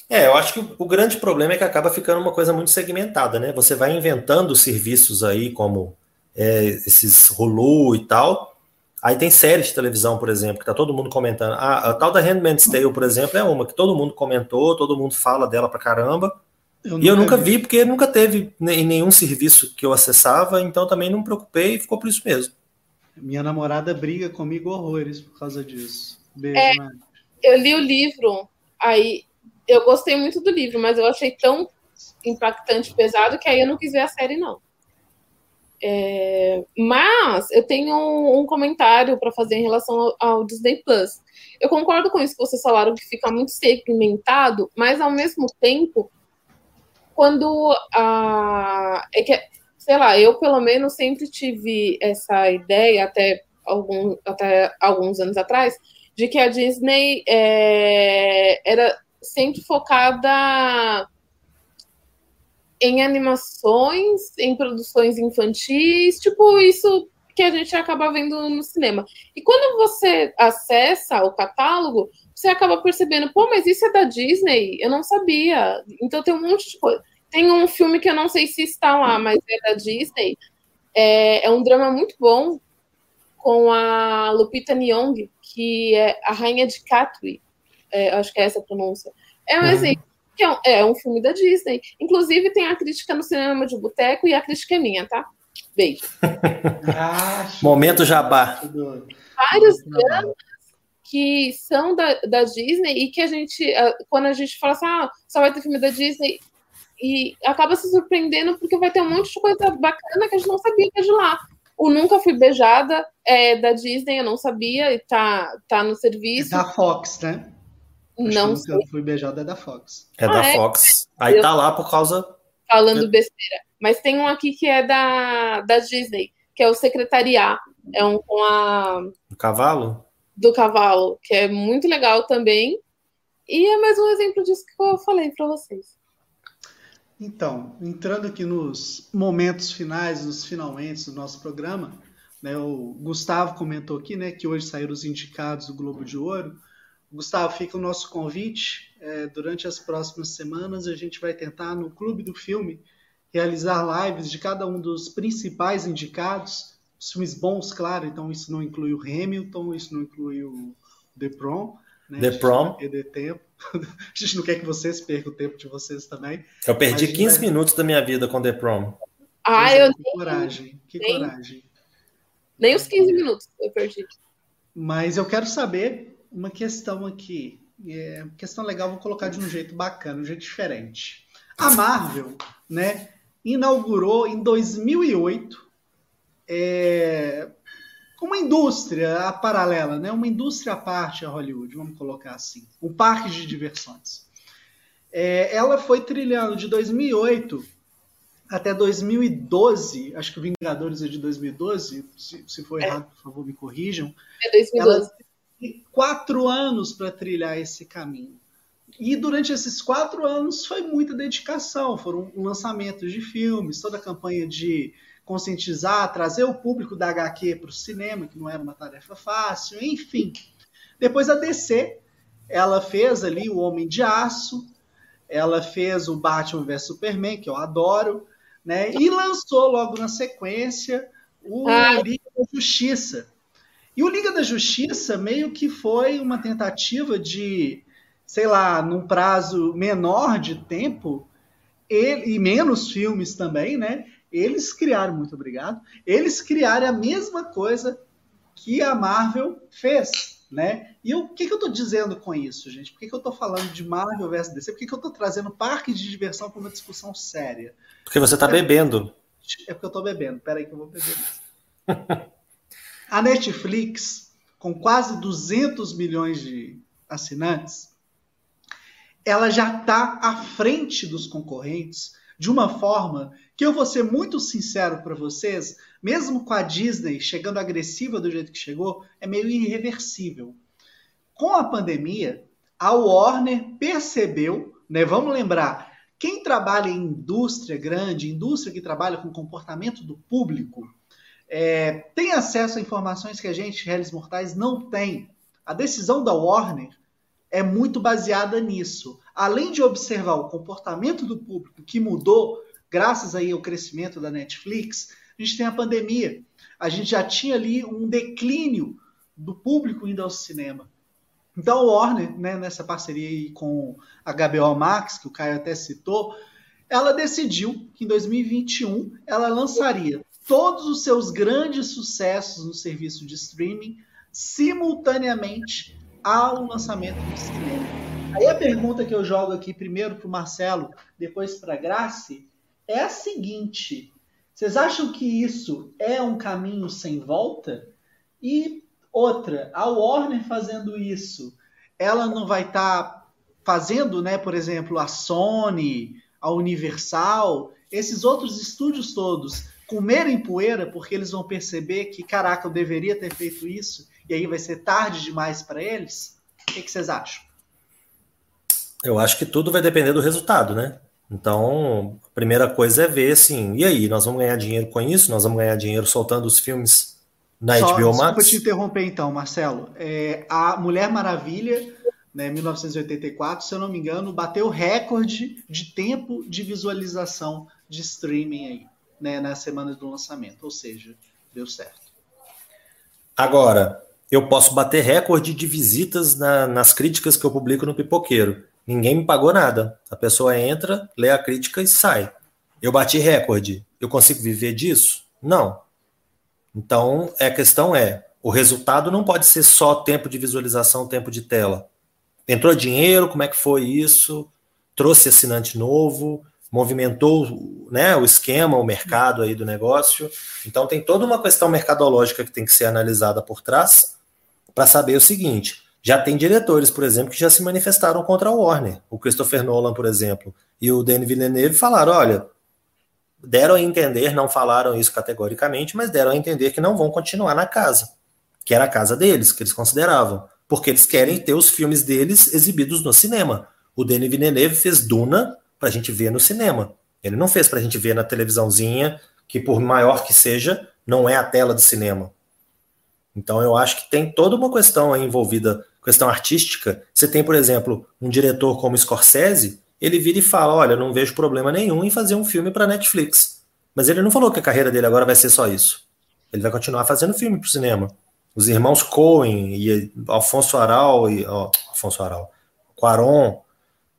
É, eu acho que o grande problema é que acaba ficando uma coisa muito segmentada, né? Você vai inventando serviços aí, como é, esses Hulu e tal. Aí tem séries de televisão, por exemplo, que tá todo mundo comentando. Ah, a tal da Handmaid's Tale, por exemplo, é uma que todo mundo comentou, todo mundo fala dela pra caramba. Eu e eu nunca vi. vi, porque nunca teve em nenhum serviço que eu acessava, então também não me preocupei e ficou por isso mesmo.
Minha namorada briga comigo horrores por causa disso. Beijo,
é, Eu li o livro, aí eu gostei muito do livro, mas eu achei tão impactante, pesado, que aí eu não quis ver a série, não. É, mas eu tenho um, um comentário para fazer em relação ao, ao, Disney Plus. Eu concordo com isso que vocês falaram que fica muito segmentado, mas ao mesmo tempo quando a. É que, sei lá, eu pelo menos sempre tive essa ideia, até, algum, até alguns anos atrás, de que a Disney é, era sempre focada em animações, em produções infantis, tipo isso que a gente acaba vendo no cinema. E quando você acessa o catálogo, você acaba percebendo, pô, mas isso é da Disney? Eu não sabia. Então tem um monte de coisa. Tem um filme que eu não sei se está lá, mas é da Disney. É, é um drama muito bom com a Lupita Nyong'o, que é a rainha de Katwe. É, acho que é essa a pronúncia. É um uhum. Exemplo. É um, é um filme da Disney. Inclusive, tem a crítica no cinema de boteco e a crítica é minha, tá? Beijo.
Ah, Momento jabá.
Vários dramas que são da, da Disney e que a gente, quando a gente fala assim, ah, só vai ter filme da Disney, e acaba se surpreendendo porque vai ter um monte de coisa bacana que a gente não sabia que é de lá. O Nunca Fui Beijada é da Disney, eu não sabia, e tá, tá no serviço.
É da Fox, né?
Não sei.
Fui Beijada é da Fox.
É ah, da é? Fox. Aí tá lá por causa.
Falando besteira. Mas tem um aqui que é da, da Disney, que é o Secretariat. É um com a.
Do cavalo?
Do cavalo, que é muito legal também. E é mais um exemplo disso que eu falei para vocês.
Então, entrando aqui nos momentos finais, nos finalmente do nosso programa, né, o Gustavo comentou aqui né, que hoje saíram os indicados do Globo de Ouro. Gustavo, fica o nosso convite. É, durante as próximas semanas, a gente vai tentar, no Clube do Filme, realizar lives de cada um dos principais indicados os filmes bons, claro, então isso não inclui o Hamilton, isso não inclui o The Prom.
Né? The Prom.
Perder tempo. a gente não quer que vocês percam o tempo de vocês também.
Eu perdi 15 vai... minutos da minha vida com The Prom.
Ah, eu
que nem... coragem, que nem... coragem.
Nem os 15 minutos eu perdi.
Mas eu quero saber uma questão aqui. É, questão legal, vou colocar de um jeito bacana, um jeito diferente. A Marvel, né, inaugurou em 2008 é, uma indústria paralela, né, uma indústria à parte a Hollywood, vamos colocar assim, um parque de diversões. É, ela foi trilhando de 2008 até 2012, acho que o Vingadores é de 2012, se, se for é. errado, por favor, me corrijam.
É 2012. Ela
quatro anos para trilhar esse caminho. E durante esses quatro anos foi muita dedicação, foram lançamentos de filmes, toda a campanha de conscientizar, trazer o público da HQ para o cinema, que não era uma tarefa fácil, enfim. Depois a DC, ela fez ali o Homem de Aço, ela fez o Batman vs Superman, que eu adoro, né? E lançou logo na sequência o Ai. Liga da Justiça. E o Liga da Justiça meio que foi uma tentativa de, sei lá, num prazo menor de tempo, ele, e menos filmes também, né? Eles criaram, muito obrigado, eles criaram a mesma coisa que a Marvel fez, né? E o que, que eu estou dizendo com isso, gente? Por que, que eu estou falando de Marvel versus DC? Por que, que eu estou trazendo parque de diversão para uma discussão séria?
Porque você está bebendo.
É porque eu estou bebendo. Peraí que eu vou beber a Netflix, com quase 200 milhões de assinantes, ela já está à frente dos concorrentes de uma forma que eu vou ser muito sincero para vocês, mesmo com a Disney chegando agressiva do jeito que chegou, é meio irreversível. Com a pandemia, a Warner percebeu, né, vamos lembrar, quem trabalha em indústria grande, indústria que trabalha com comportamento do público, é, tem acesso a informações que a gente, réis mortais, não tem. A decisão da Warner é muito baseada nisso. Além de observar o comportamento do público que mudou graças aí ao crescimento da Netflix, a gente tem a pandemia. A gente já tinha ali um declínio do público indo ao cinema. Então, o Warner, né, nessa parceria com a HBO Max, que o Caio até citou, ela decidiu que em 2021 ela lançaria todos os seus grandes sucessos no serviço de streaming simultaneamente ao lançamento do cinema. Aí a pergunta que eu jogo aqui primeiro para o Marcelo, depois para a Grace, é a seguinte: vocês acham que isso é um caminho sem volta? E Outra, a Warner fazendo isso, ela não vai estar tá fazendo, né, por exemplo, a Sony, a Universal, esses outros estúdios todos comerem poeira porque eles vão perceber que, caraca, eu deveria ter feito isso e aí vai ser tarde demais para eles? O que, que vocês acham?
Eu acho que tudo vai depender do resultado, né? Então, a primeira coisa é ver assim, e aí, nós vamos ganhar dinheiro com isso? Nós vamos ganhar dinheiro soltando os filmes na Só, HBO Max? Desculpa
te interromper então, Marcelo. É, a Mulher Maravilha, né, 1984, se eu não me engano, bateu recorde de tempo de visualização de streaming aí, né, na semana do lançamento. Ou seja, deu certo.
Agora, eu posso bater recorde de visitas na, nas críticas que eu publico no Pipoqueiro. Ninguém me pagou nada. A pessoa entra, lê a crítica e sai. Eu bati recorde. Eu consigo viver disso? Não. Então, a questão é, o resultado não pode ser só tempo de visualização, tempo de tela. Entrou dinheiro, como é que foi isso? Trouxe assinante novo, movimentou né, o esquema, o mercado aí do negócio. Então tem toda uma questão mercadológica que tem que ser analisada por trás para saber o seguinte. Já tem diretores, por exemplo, que já se manifestaram contra o Warner. O Christopher Nolan, por exemplo, e o Denis Villeneuve falaram: olha, deram a entender, não falaram isso categoricamente, mas deram a entender que não vão continuar na casa, que era a casa deles, que eles consideravam, porque eles querem ter os filmes deles exibidos no cinema. O Denis Villeneuve fez Duna para a gente ver no cinema. Ele não fez para a gente ver na televisãozinha, que por maior que seja, não é a tela do cinema. Então eu acho que tem toda uma questão aí envolvida, questão artística. Você tem, por exemplo, um diretor como Scorsese, ele vira e fala: Olha, não vejo problema nenhum em fazer um filme para Netflix. Mas ele não falou que a carreira dele agora vai ser só isso. Ele vai continuar fazendo filme para o cinema. Os irmãos Coen e Alfonso Aral e ó, Alfonso Aral, Quaron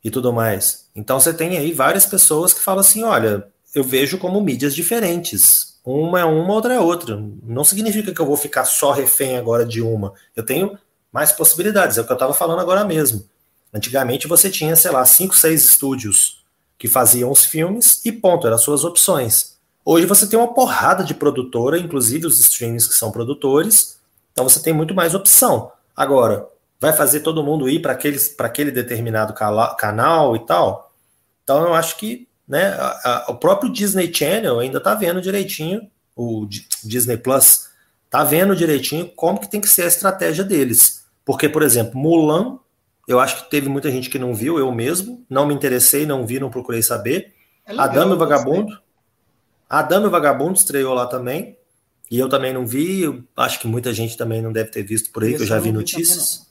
e tudo mais. Então você tem aí várias pessoas que falam assim, olha, eu vejo como mídias diferentes. Uma é uma, outra é outra. Não significa que eu vou ficar só refém agora de uma. Eu tenho mais possibilidades, é o que eu estava falando agora mesmo. Antigamente você tinha, sei lá, cinco, seis estúdios que faziam os filmes e ponto, eram as suas opções. Hoje você tem uma porrada de produtora, inclusive os streams que são produtores, então você tem muito mais opção. Agora, vai fazer todo mundo ir para aquele determinado canal e tal? Então eu acho que né, a, a, o próprio Disney Channel ainda está vendo direitinho, o D Disney Plus está vendo direitinho como que tem que ser a estratégia deles. Porque, por exemplo, Mulan eu acho que teve muita gente que não viu, eu mesmo. Não me interessei, não vi, não procurei saber. É legal, e o Vagabundo. A Dama e o Vagabundo estreou lá também. E eu também não vi. Acho que muita gente também não deve ter visto por aí, que eu já vi notícias.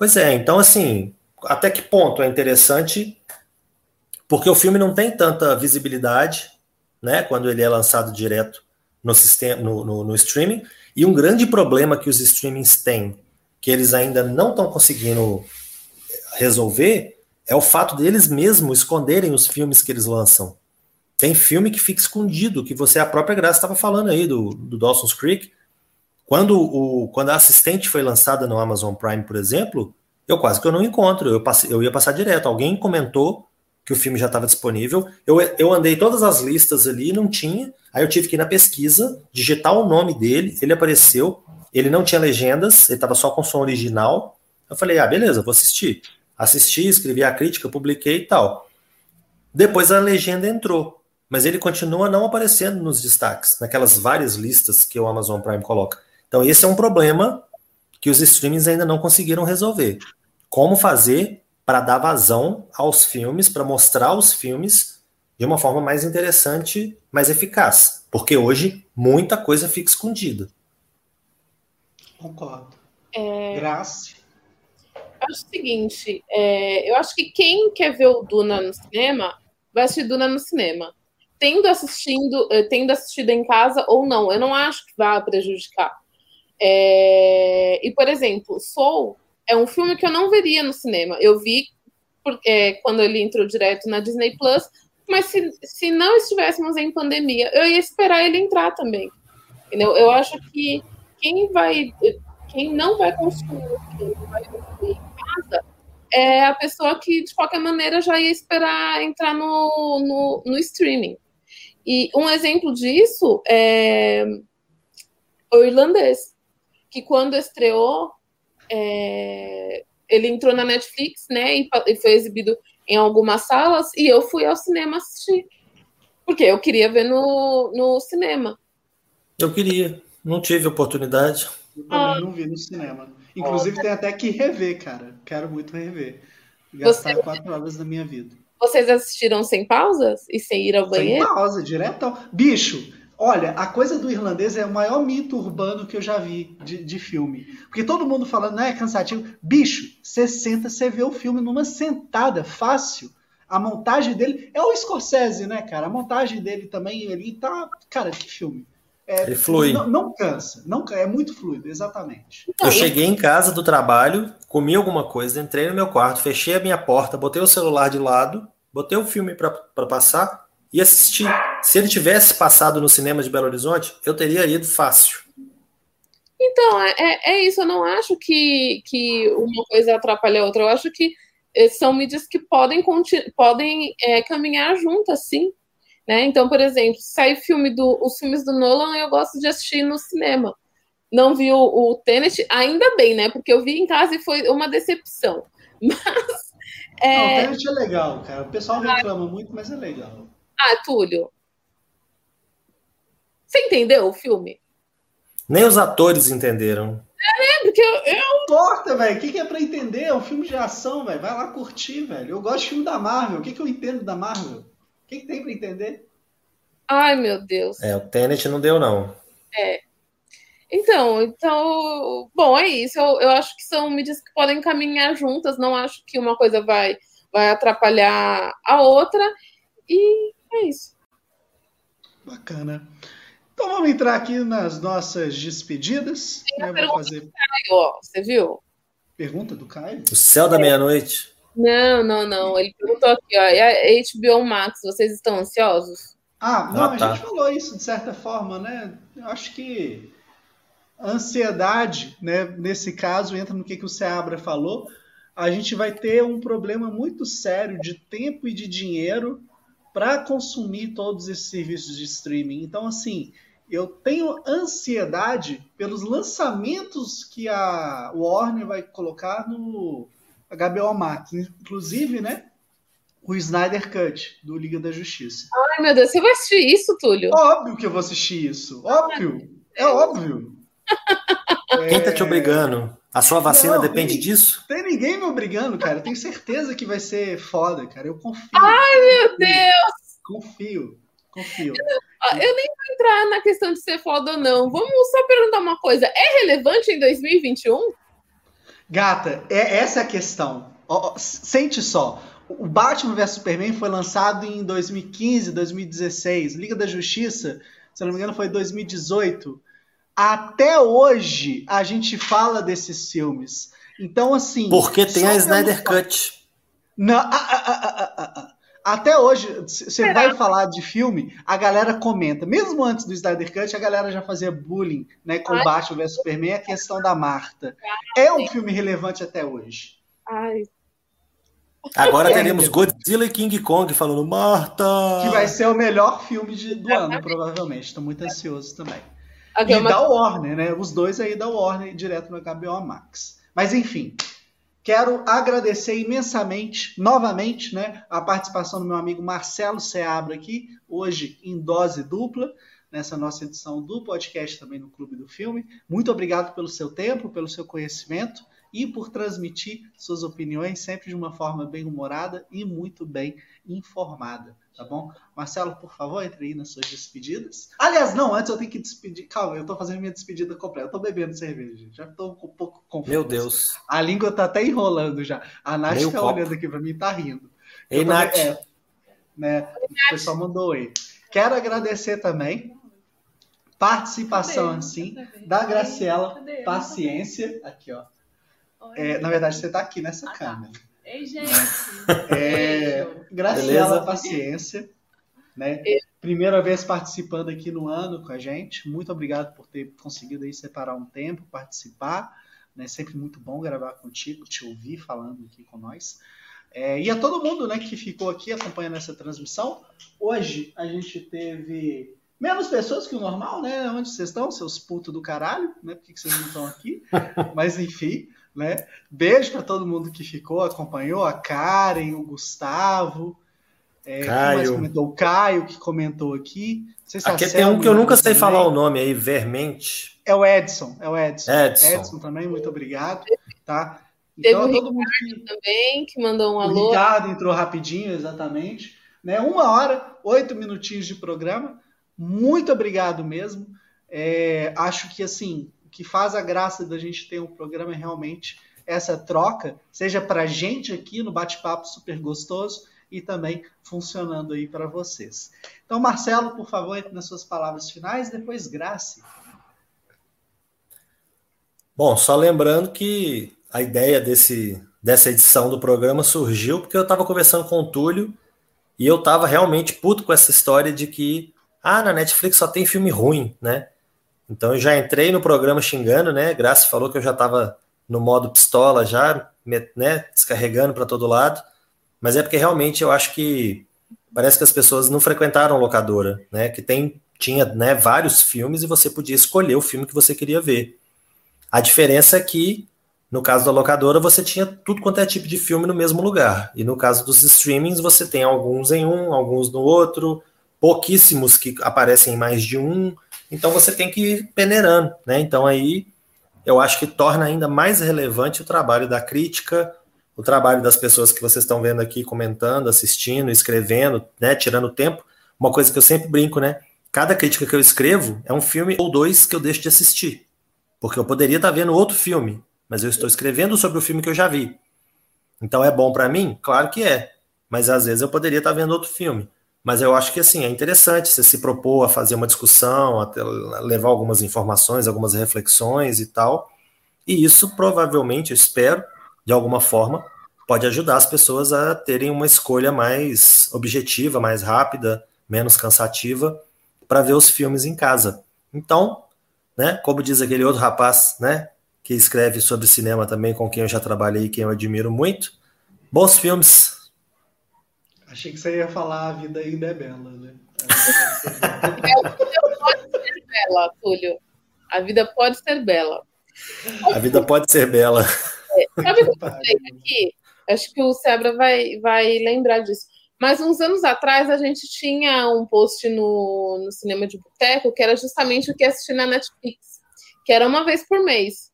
Pois é, então assim, até que ponto é interessante? Porque o filme não tem tanta visibilidade, né? Quando ele é lançado direto no sistema, no, no, no streaming. E um grande problema que os streamings têm, que eles ainda não estão conseguindo resolver é o fato deles mesmos esconderem os filmes que eles lançam. Tem filme que fica escondido, que você, a própria Graça, estava falando aí do, do Dawson's Creek. Quando, o, quando a assistente foi lançada no Amazon Prime, por exemplo, eu quase que eu não encontro. Eu, passei, eu ia passar direto. Alguém comentou que o filme já estava disponível. Eu, eu andei todas as listas ali, não tinha. Aí eu tive que ir na pesquisa, digitar o nome dele, ele apareceu. Ele não tinha legendas, ele estava só com som original. Eu falei, ah, beleza, vou assistir assisti, escrevi a crítica, publiquei e tal. Depois a legenda entrou, mas ele continua não aparecendo nos destaques, naquelas várias listas que o Amazon Prime coloca. Então esse é um problema que os streamings ainda não conseguiram resolver. Como fazer para dar vazão aos filmes, para mostrar os filmes de uma forma mais interessante, mais eficaz. Porque hoje muita coisa fica escondida.
Concordo. É... Graça
acho o seguinte, é, eu acho que quem quer ver o Duna no cinema, vai assistir Duna no cinema. Tendo assistindo, eh, tendo assistido em casa ou não, eu não acho que vá prejudicar. É, e, por exemplo, Soul é um filme que eu não veria no cinema. Eu vi é, quando ele entrou direto na Disney Plus, mas se, se não estivéssemos em pandemia, eu ia esperar ele entrar também. Entendeu? Eu acho que quem vai, quem não vai consumir o filme, vai consumir casa, é a pessoa que, de qualquer maneira, já ia esperar entrar no, no, no streaming. E um exemplo disso é o irlandês, que quando estreou, é, ele entrou na Netflix, né, e, e foi exibido em algumas salas, e eu fui ao cinema assistir. Porque eu queria ver no, no cinema.
Eu queria, não tive oportunidade.
Eu também ah. não vi no cinema. Inclusive tem até que rever, cara. Quero muito rever. Gastar Você... quatro horas da minha vida.
Vocês assistiram sem pausas e sem ir ao banheiro?
Sem pausa, direto. Bicho, olha, a coisa do irlandês é o maior mito urbano que eu já vi de, de filme. Porque todo mundo falando, não é cansativo. Bicho, você senta, você vê o filme numa sentada, fácil. A montagem dele é o Scorsese, né, cara? A montagem dele também, ele tá. Cara, que filme. É,
Ele flui.
Não, não, cansa, não é muito fluido, exatamente.
Eu cheguei em casa do trabalho, comi alguma coisa, entrei no meu quarto, fechei a minha porta, botei o celular de lado, botei o filme para passar e assisti. Se ele tivesse passado no cinema de Belo Horizonte, eu teria ido fácil.
Então, é, é, é isso. Eu não acho que, que uma coisa atrapalha a outra. Eu acho que eh, são mídias que podem, podem é, caminhar juntas, sim. Né? Então, por exemplo, sai filme do, os filmes do Nolan, eu gosto de assistir no cinema. Não vi o, o Tenet, ainda bem, né? Porque eu vi em casa e foi uma decepção. Mas.
É... Não, o Tenet é legal, cara. O pessoal reclama ah, muito, mas é legal.
Ah, Túlio. Você entendeu o filme?
Nem os atores entenderam.
É, né? Porque eu. eu...
Importa, velho. O que, que é pra entender? É um filme de ação, velho. Vai lá curtir, velho. Eu gosto de filme da Marvel. O que, que eu entendo da Marvel? O que, que tem para entender?
Ai, meu Deus.
É, o Tenet não deu, não.
É. Então, então, bom, é isso. Eu, eu acho que são mídias que podem caminhar juntas. Não acho que uma coisa vai, vai atrapalhar a outra. E é isso.
Bacana. Então vamos entrar aqui nas nossas despedidas.
Tem
né?
uma
Vou
pergunta
fazer
do Caio, ó, você viu?
pergunta do Caio.
O céu da meia-noite.
Não, não, não. Ele perguntou aqui, ó. E a HBO Max, vocês estão ansiosos?
Ah, não,
Ah, tá.
a gente falou isso de certa forma, né? Eu acho que a ansiedade, né, nesse caso, entra no que, que o Seabra falou. A gente vai ter um problema muito sério de tempo e de dinheiro para consumir todos esses serviços de streaming. Então, assim, eu tenho ansiedade pelos lançamentos que a Warner vai colocar no HBO Max. Inclusive, né? O Snyder Cut, do Liga da Justiça.
Ai, meu Deus, você vai assistir isso, Túlio?
Óbvio que eu vou assistir isso. Óbvio. É óbvio.
Quem tá te obrigando? A sua vacina
Não,
depende
tem-
disso?
Tem ninguém me obrigando, cara. Eu tenho certeza que vai ser foda, cara. Eu confio.
Meu Deus!
Confio. Confio.
Ó, Eu nem vou entrar na questão de ser foda ou não. Vamos só perguntar uma coisa. É relevante em 2021?
Gata, é essa é a questão. Sente só. O Batman vs Superman foi lançado em 2015, 2016. Liga da Justiça, se eu não me engano, foi 2018. Até hoje a gente fala desses filmes. Então, assim.
Porque tem a Snyder Cut.
Não, ah, ah, ah. Até hoje, você vai falar de filme, a galera comenta. Mesmo antes do Snyder Cut, a galera já fazia bullying né, com
Ai.
Batman vs Superman, a questão da Marta. É um filme relevante até hoje.
Ai,
Agora
É,
teremos
é.
Godzilla e King Kong falando Marta.
Que vai ser o melhor filme de- do ano, provavelmente. Estou muito ansioso também. E
é uma-
da Warner, né? Os dois aí da Warner, direto no HBO Max. Mas enfim, quero agradecer imensamente, novamente, né, a participação do meu amigo Marcelo Seabra aqui, hoje em dose dupla, nessa nossa edição do podcast também no Clube do Filme. Muito obrigado pelo seu tempo, pelo seu conhecimento e por transmitir suas opiniões sempre de uma forma bem humorada e muito bem informada, tá bom? Marcelo, por favor, entre aí nas suas despedidas. Aliás, não, antes eu tenho que despedir. Calma, eu tô fazendo minha despedida completa. Eu tô bebendo cerveja, gente. Já tô um pouco confuso.
Meu Deus.
A língua tá até enrolando já. A Nath
Meio
tá
copo.
olhando aqui pra mim e tá rindo.
Ei, Nath.
é, né, o pessoal mandou oi. Quero agradecer também participação assim da Graciela Paciência. Aqui, ó. É, na verdade, você tá aqui nessa
Ah, tá. Ei, gente.
É. Graciela
Beleza?
Paciência, né? Primeira vez participando aqui no ano com a gente. Muito obrigado por ter conseguido aí separar um tempo, participar. Né? Sempre muito bom gravar contigo, te ouvir falando aqui com nós. É, e a todo mundo né, que ficou aqui acompanhando essa transmissão. Hoje a gente teve menos pessoas que o normal, né? Onde vocês estão, seus putos do caralho, né? Por que, que vocês não estão aqui? Mas enfim, né? Beijo para todo mundo que ficou, acompanhou, a Karen, o Gustavo. É,
Caio.
comentou? O Caio que comentou aqui. Não sei se
Aqui tem um que eu nunca sei
também.
falar o nome aí, Vermente.
É o Edson, é o Edson.
Edson.
também, muito obrigado. Tá?
Teve
Então,
o
todo mundo que.
também, que mandou um
O
alô.
Ricardo entrou rapidinho, exatamente. Né? Uma hora, oito minutinhos de programa. Muito obrigado mesmo. É, acho que assim, o que faz a graça da gente ter um programa é realmente essa troca, seja para gente aqui no bate-papo super gostoso e também funcionando aí para vocês. Então, Marcelo, por favor, entre nas suas palavras finais, depois Grace.
Bom, só lembrando que a ideia desse, dessa edição do programa surgiu porque eu estava conversando com o Túlio e eu estava realmente puto com essa história de que, ah, na Netflix só tem filme ruim, né? Então eu já entrei no programa xingando, né? Graça falou que eu já estava no modo pistola já, né? Descarregando para todo lado. Mas é porque realmente eu acho que parece que as pessoas não frequentaram locadora, né? Que tem tinha né, vários filmes e você podia escolher o filme que você queria ver. A diferença é que, no caso da locadora, você tinha tudo quanto é tipo de filme no mesmo lugar. E no caso dos streamings, você tem alguns em um, alguns no outro, pouquíssimos que aparecem em mais de um. Então você tem que ir peneirando, né? Então aí eu acho que torna ainda mais relevante o trabalho da crítica, o trabalho das pessoas que vocês estão vendo aqui comentando, assistindo, escrevendo, né? Tirando tempo. Uma coisa que eu sempre brinco, né? Cada crítica que eu escrevo é um filme ou dois que eu deixo de assistir. Porque eu poderia estar vendo outro filme, mas eu estou escrevendo sobre o filme que eu já vi. Então é bom para mim? Claro que é. Mas às vezes eu poderia estar vendo outro filme. Mas eu acho que assim é interessante você se propor a fazer uma discussão, a levar algumas informações, algumas reflexões e tal. E isso provavelmente, eu espero, de alguma forma, pode ajudar as pessoas a terem uma escolha mais objetiva, mais rápida, menos cansativa para ver os filmes em casa. Então, né, como diz aquele outro rapaz, né, que escreve sobre cinema também, com quem eu já trabalhei e quem eu admiro muito, bons filmes.
Achei que você ia falar a vida ainda é bela, né?
A vida pode ser bela, Túlio. A vida pode ser bela.
A vida pode ser bela.
É, sabe o que eu falei aqui? Acho que o Sebra vai, vai lembrar disso. Mas uns anos atrás a gente tinha um post no, no cinema de boteco que era justamente o que assistir na Netflix, que era uma vez por mês.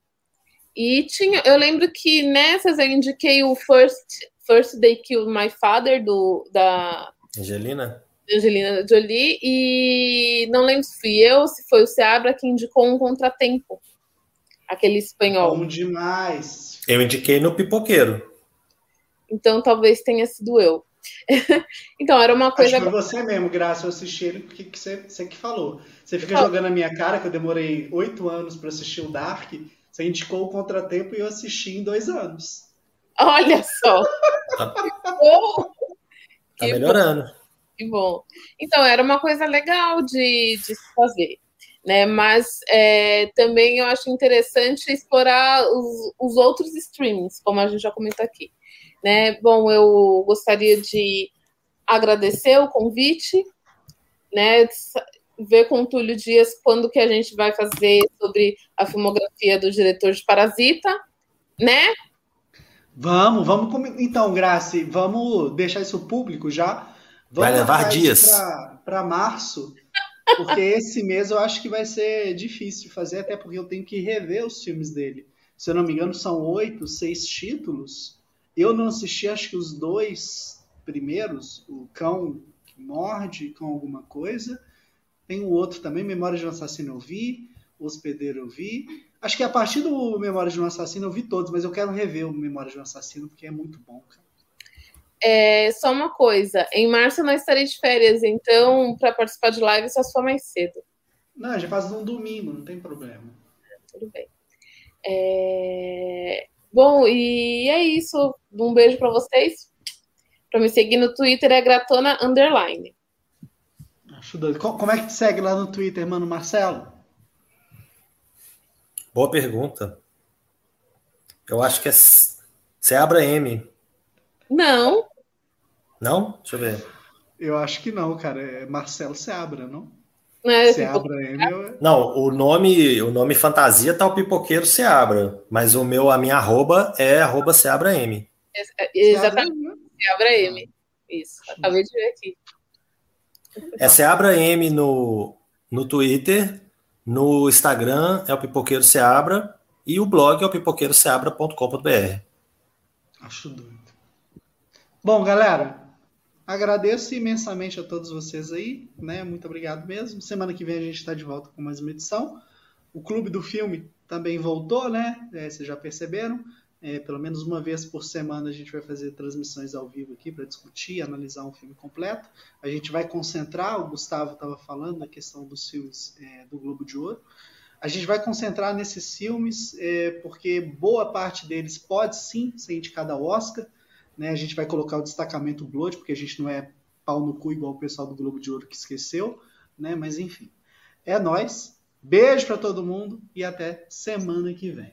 E tinha, eu lembro que nessas eu indiquei o First, First Day Killed My Father do da
Angelina.
Angelina Jolie e não lembro se fui eu, se foi o Seabra que indicou um contratempo. Aquele espanhol.
Bom demais.
Eu indiquei no pipoqueiro.
Então talvez tenha sido eu. então, era uma coisa.
Acho que foi você mesmo, Graça, eu assisti ele porque que você, você que falou. Você fica jogando na minha cara que eu demorei oito anos para assistir o Dark. Você indicou o contratempo e eu assisti em dois anos.
Olha só!
Tá, tá melhorando.
Bom. Que bom. Então, era uma coisa legal de, de se fazer. Né? Mas é, também eu acho interessante explorar os, os outros streamings, como a gente já comentou aqui. Né? Bom, eu gostaria de agradecer o convite, né? Ver com o Túlio Dias quando que a gente vai fazer sobre a filmografia do diretor de Parasita, né?
Vamos, vamos. Então, Grace, vamos deixar isso público já.
Vamos vai levar dias.
Para março, porque esse mês eu acho que vai ser difícil fazer, até porque eu tenho que rever os filmes dele. Se eu não me engano, são oito, seis títulos. Eu não assisti, acho que os dois primeiros, o Cão que Morde, com alguma coisa. Tem o outro também, Memória de um Assassino eu vi, O Hospedeiro eu vi. Acho que a partir do Memória de um Assassino eu vi todos, mas eu quero rever o Memória de um Assassino porque é muito bom, cara.
É, só uma coisa, em março eu não estarei de férias, então para participar de live só for mais cedo.
Não, já faz num domingo, não tem problema.
Tudo bem. É... Bom, e é isso. Um beijo para vocês. Para me seguir no Twitter é gratona underline.
Acho doido. Como é que te segue lá no Twitter, mano, Marcelo?
Boa pergunta. Eu acho que é Seabra M.
Não.
Não? Deixa eu ver.
Eu acho que não, cara. É Marcelo Seabra, não?
É,
Seabra M. Eu...
Não, o nome, o nome fantasia tá o pipoqueiro Seabra, mas o meu, a minha arroba é arroba Seabra M.
É, exatamente, Seabra M. Isso, acabei de ver aqui.
É Seabra M no, no Twitter, no Instagram é o Pipoqueiro Seabra e o blog é o pipoqueiroseabra.com.br.
Acho doido. Bom, galera, Agradeço imensamente a todos vocês aí, né? Muito obrigado mesmo. Semana que vem a gente está de volta com mais uma edição. O Clube do Filme também voltou, né? É, vocês já perceberam. É, pelo menos uma vez por semana a gente vai fazer transmissões ao vivo aqui para discutir, analisar um filme completo. A gente vai concentrar, o Gustavo estava falando da questão dos filmes é, do Globo de Ouro. A gente vai concentrar nesses filmes é, porque boa parte deles pode sim ser indicada ao Oscar. Né? A gente vai colocar o destacamento Blood, porque a gente não é pau no cu igual o pessoal do Globo de Ouro que esqueceu, né? Mas enfim. É nós. Beijo para todo mundo e até semana que vem.